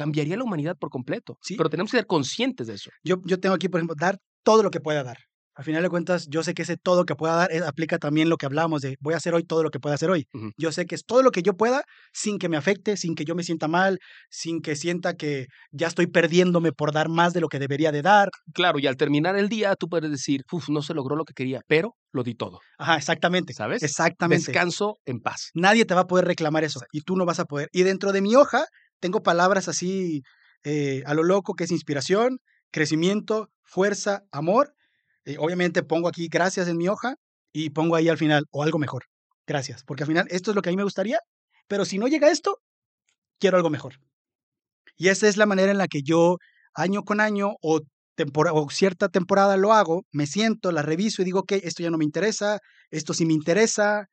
cambiaría la humanidad por completo. ¿Sí? Pero tenemos que ser conscientes de eso. Yo, yo tengo aquí, por ejemplo, dar todo lo que pueda dar. Al final de cuentas, yo sé que ese todo que pueda dar eh, aplica también lo que hablábamos de voy a hacer hoy todo lo que pueda hacer hoy. Yo sé que es todo lo que yo pueda sin que me afecte, sin que yo me sienta mal, sin que sienta que ya estoy perdiéndome por dar más de lo que debería de dar. Claro, y al terminar el día tú puedes decir, uff, no se logró lo que quería, pero lo di todo. Ajá, exactamente. ¿Sabes? Exactamente. Descanso en paz. Nadie te va a poder reclamar eso y tú no vas a poder. Y dentro de mi hoja tengo palabras así eh, a lo loco, que es inspiración, crecimiento, fuerza, amor. Eh, obviamente pongo aquí gracias en mi hoja y pongo ahí al final o algo mejor. Gracias, porque al final esto es lo que a mí me gustaría, pero si no llega esto, quiero algo mejor. Y esa es la manera en la que yo año con año o, o cierta temporada lo hago, me siento, la reviso y digo, ok, esto ya no me interesa, esto sí me interesa,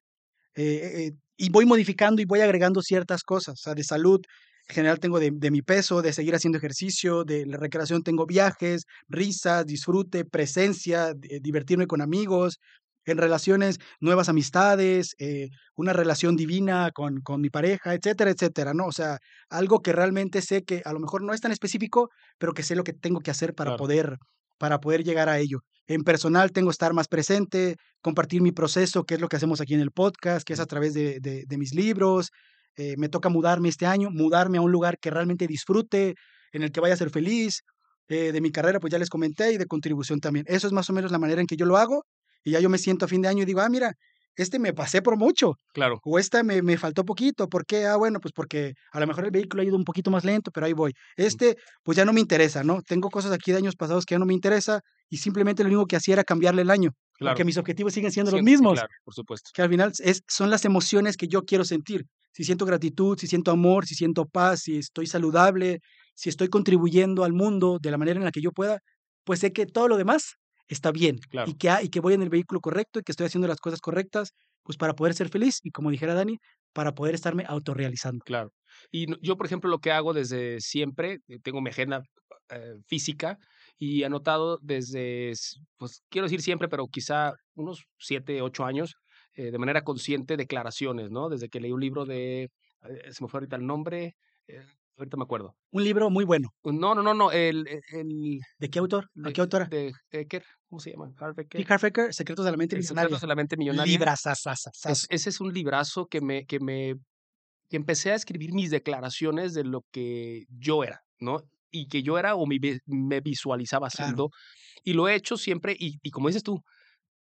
eh, y voy modificando y voy agregando ciertas cosas, o sea, de salud, general tengo de, mi peso, de seguir haciendo ejercicio, de la recreación tengo viajes, risas, disfrute, presencia, divertirme con amigos, en relaciones, nuevas amistades, eh, una relación divina con, con, mi pareja, etcétera, etcétera, ¿no? O sea, algo que realmente sé que a lo mejor no es tan específico, pero que sé lo que tengo que hacer para, poder, para poder llegar a ello. En personal tengo estar más presente, compartir mi proceso, que es lo que hacemos aquí en el podcast, que es a través de, de mis libros, eh, me toca mudarme este año, mudarme a un lugar que realmente disfrute, en el que vaya a ser feliz. Eh, de mi carrera, pues ya les comenté, y de contribución también. Eso es más o menos la manera en que yo lo hago. Y ya yo me siento a fin de año y digo, ah, mira, este me pasé por mucho. Claro. O esta me, me faltó poquito. ¿Por qué? Ah, bueno, pues porque a lo mejor el vehículo ha ido un poquito más lento, pero ahí voy. Este, pues ya no me interesa, ¿no? Tengo cosas aquí de años pasados que ya no me interesa y simplemente lo único que hacía era cambiarle el año. Claro. Porque mis objetivos siguen siendo los mismos. Claro, por supuesto. Que al final es, son las emociones que yo quiero sentir si siento gratitud, si siento amor, si siento paz, si estoy saludable, si estoy contribuyendo al mundo de la manera en la que yo pueda, pues sé que todo lo demás está bien y, que, y que voy en el vehículo correcto y que estoy haciendo las cosas correctas, pues para poder ser feliz y como dijera Dani, para poder estarme autorrealizando. Claro. Y yo, por ejemplo, lo que hago desde siempre, eh, tengo mi agenda eh, física y anotado desde, pues quiero decir siempre, pero quizá unos siete, ocho años, eh, de manera consciente declaraciones, ¿no? Desde que leí un libro de, eh, se me fue ahorita el nombre, eh, ahorita me acuerdo. Un libro muy bueno. No, no, no, no, el... el ¿De qué autor? ¿De qué autora? De Ecker. ¿cómo se llama? Harbecker. T. Harfaker, Secretos de la Mente El Millonaria. Secretos de la mente millonaria. Librazazazazaz. Es- ese es un librazo que me, que me que empecé a escribir mis declaraciones de lo que yo era, ¿no? Y que yo era o me, me visualizaba Claro. haciendo. Y lo he hecho siempre, y, y como dices tú,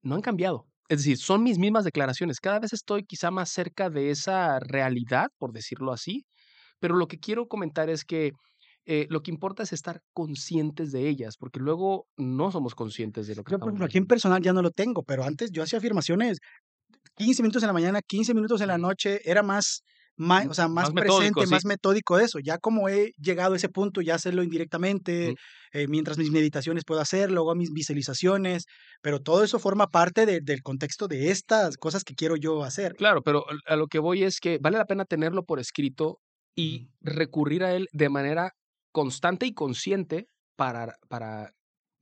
no han cambiado. Es decir, son mis mismas declaraciones. Cada vez estoy quizá más cerca de esa realidad, por decirlo así. Pero lo que quiero comentar es que eh, lo que importa es estar conscientes de ellas, porque luego no somos conscientes de lo que Yo, por ejemplo, aquí en personal ya no lo tengo, pero antes yo hacía afirmaciones 15 minutos en la mañana, 15 minutos en la noche, era más, ma- M- o sea, más, más metódico, presente, sí. más metódico de eso. Ya como he llegado a ese punto, ya hacerlo indirectamente, eh, mientras mis meditaciones puedo hacerlo, hago mis visualizaciones, pero todo eso forma parte de- del contexto de estas cosas que quiero yo hacer. Claro, pero a a lo que voy es que vale la pena tenerlo por escrito y recurrir a él de manera constante y consciente para, para,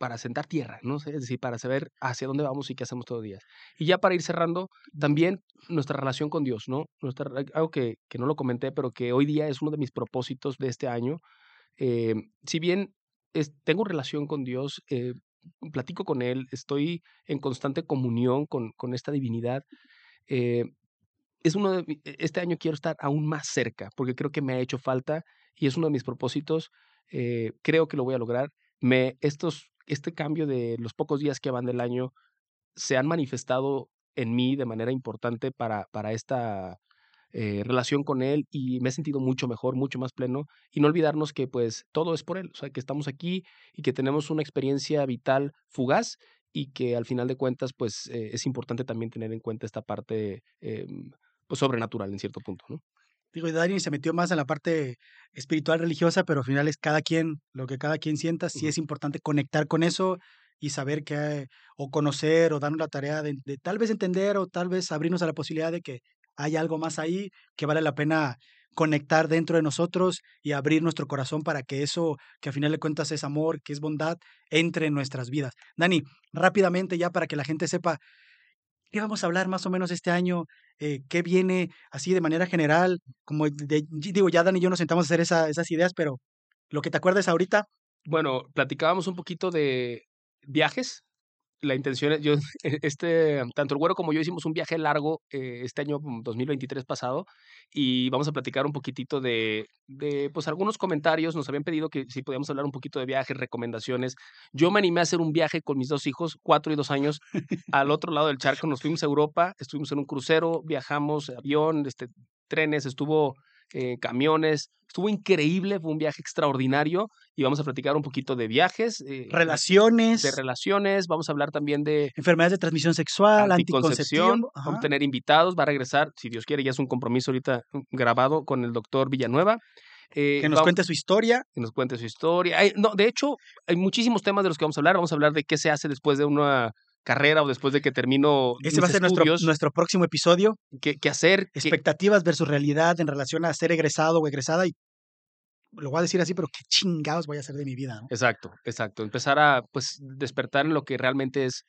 para sentar tierra, ¿no? Es decir, para saber hacia dónde vamos y qué hacemos todos los días. Y ya para ir cerrando, también nuestra relación con Dios, ¿no? Nuestra, re- algo que, que no lo comenté, pero que hoy día es uno de mis propósitos de este año. Eh, si bien es- tengo relación con Dios, eh, platico con Él, estoy en constante comunión con, con esta divinidad, eh, es uno de e- este año quiero estar aún más cerca porque creo que me ha hecho falta y es uno de mis propósitos. eh, creo que lo voy a lograr. Me estos este cambio de los pocos días que van del año se han manifestado en mí de manera importante para para esta eh, relación con él y me he sentido mucho mejor, mucho más pleno y no olvidarnos que pues todo es por él, o sea, que estamos aquí y que tenemos una experiencia vital fugaz y que al final de cuentas pues eh, es importante también tener en cuenta esta parte em, pues sobrenatural en cierto punto, ¿no? Digo, Dani se metió más en la parte espiritual religiosa, pero al final es cada quien, lo que cada quien sienta, sí es importante conectar con eso y saber que, o conocer, o darnos la tarea de, de tal vez entender, o tal vez abrirnos a la posibilidad de que hay algo más ahí que vale la pena conectar dentro de nosotros y abrir nuestro corazón para que eso, que al final de cuentas es amor, que es bondad, entre en nuestras vidas. Dani, rápidamente ya para que la gente sepa, ¿qué vamos a hablar más o menos este año? Eh, ¿Qué viene así de manera general? Como de- digo, ya Dani y yo nos sentamos a hacer esa- esas ideas, pero lo que te acuerdes ahorita, Bueno, platicábamos un poquito de viajes. La intención es, yo, este, tanto el güero como yo hicimos un viaje largo eh, este año mm, 2023 pasado y vamos a platicar un poquitito de, de, pues, algunos comentarios. Nos habían pedido que si podíamos hablar un poquito de viajes, recomendaciones. Yo me animé a hacer un viaje con mis dos hijos, cuatro y dos años, al otro lado del charco. Nos fuimos a Europa, estuvimos en un crucero, viajamos, avión, este, trenes, estuvo eh, camiones. Estuvo increíble, fue un viaje extraordinario y vamos a platicar un poquito de viajes, eh, relaciones, de relaciones, vamos a hablar también de enfermedades de transmisión sexual, anticoncepción, vamos a tener invitados, va a regresar, si Dios quiere, ya es un compromiso ahorita mm, grabado con el doctor Villanueva. Eh, que nos vamos- cuente su historia. que nos cuente su historia. No, de hecho, hay muchísimos temas de los que vamos a hablar. Vamos a hablar de qué se hace después de una carrera o después de que termino Ese mis va a ser nuestro, estudios, nuestro próximo episodio. qué, qué hacer, qué- Expectativas versus realidad en relación a ser egresado o egresada. Y lo voy a decir así, pero qué chingados voy a hacer de mi vida. ¿no? Exacto, exacto. Empezar a pues despertar en lo que realmente es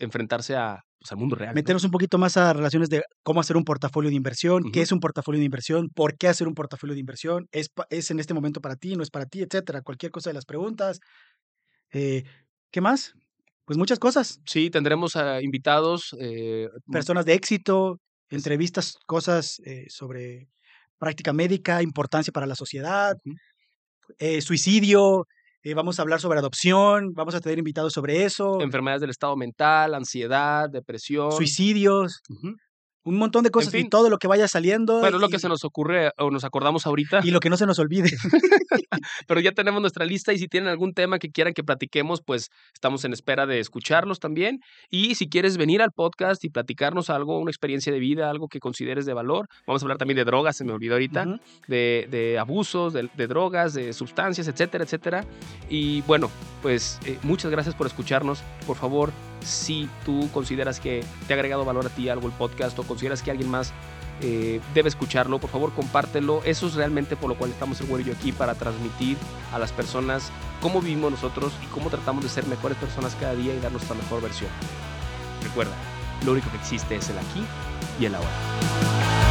enfrentarse a, pues, al mundo real. ¿no? Meternos un poquito más a relaciones de cómo hacer un portafolio de inversión, qué es un portafolio de inversión, por qué hacer un portafolio de inversión, es, es en este momento para ti, no es para ti, etcétera. Cualquier cosa de las preguntas. Eh, ¿Qué más? Pues muchas cosas. Sí, tendremos a invitados. eh, Personas de éxito, entrevistas, cosas eh, sobre práctica médica, importancia para la sociedad, eh, suicidio. eh, vamos a hablar sobre adopción, vamos a tener invitados sobre eso, enfermedades del estado mental, ansiedad, depresión. suicidios. Un montón de cosas y fin. todo lo que vaya saliendo. Bueno, es lo y, que se nos ocurre o nos acordamos ahorita, y lo que no se nos olvide. pero ya tenemos nuestra lista y si tienen algún tema que quieran que platiquemos, pues estamos en espera de escucharlos también. Y si quieres venir al podcast y platicarnos algo, una experiencia de vida, algo que consideres de valor, vamos a hablar también de drogas, se me olvidó ahorita, de, de abusos, de, de drogas, de sustancias, etcétera, etcétera. Y bueno, pues eh, muchas gracias por escucharnos. Por favor, si tú consideras que te ha agregado valor a ti algo el podcast o consideras que alguien más eh, debe escucharlo, por favor compártelo. Eso es realmente por lo cual estamos el güero y yo aquí para transmitir a las personas cómo vivimos nosotros y cómo tratamos de ser mejores personas cada día y dar nuestra mejor versión. Recuerda, lo único que existe es el aquí y el ahora.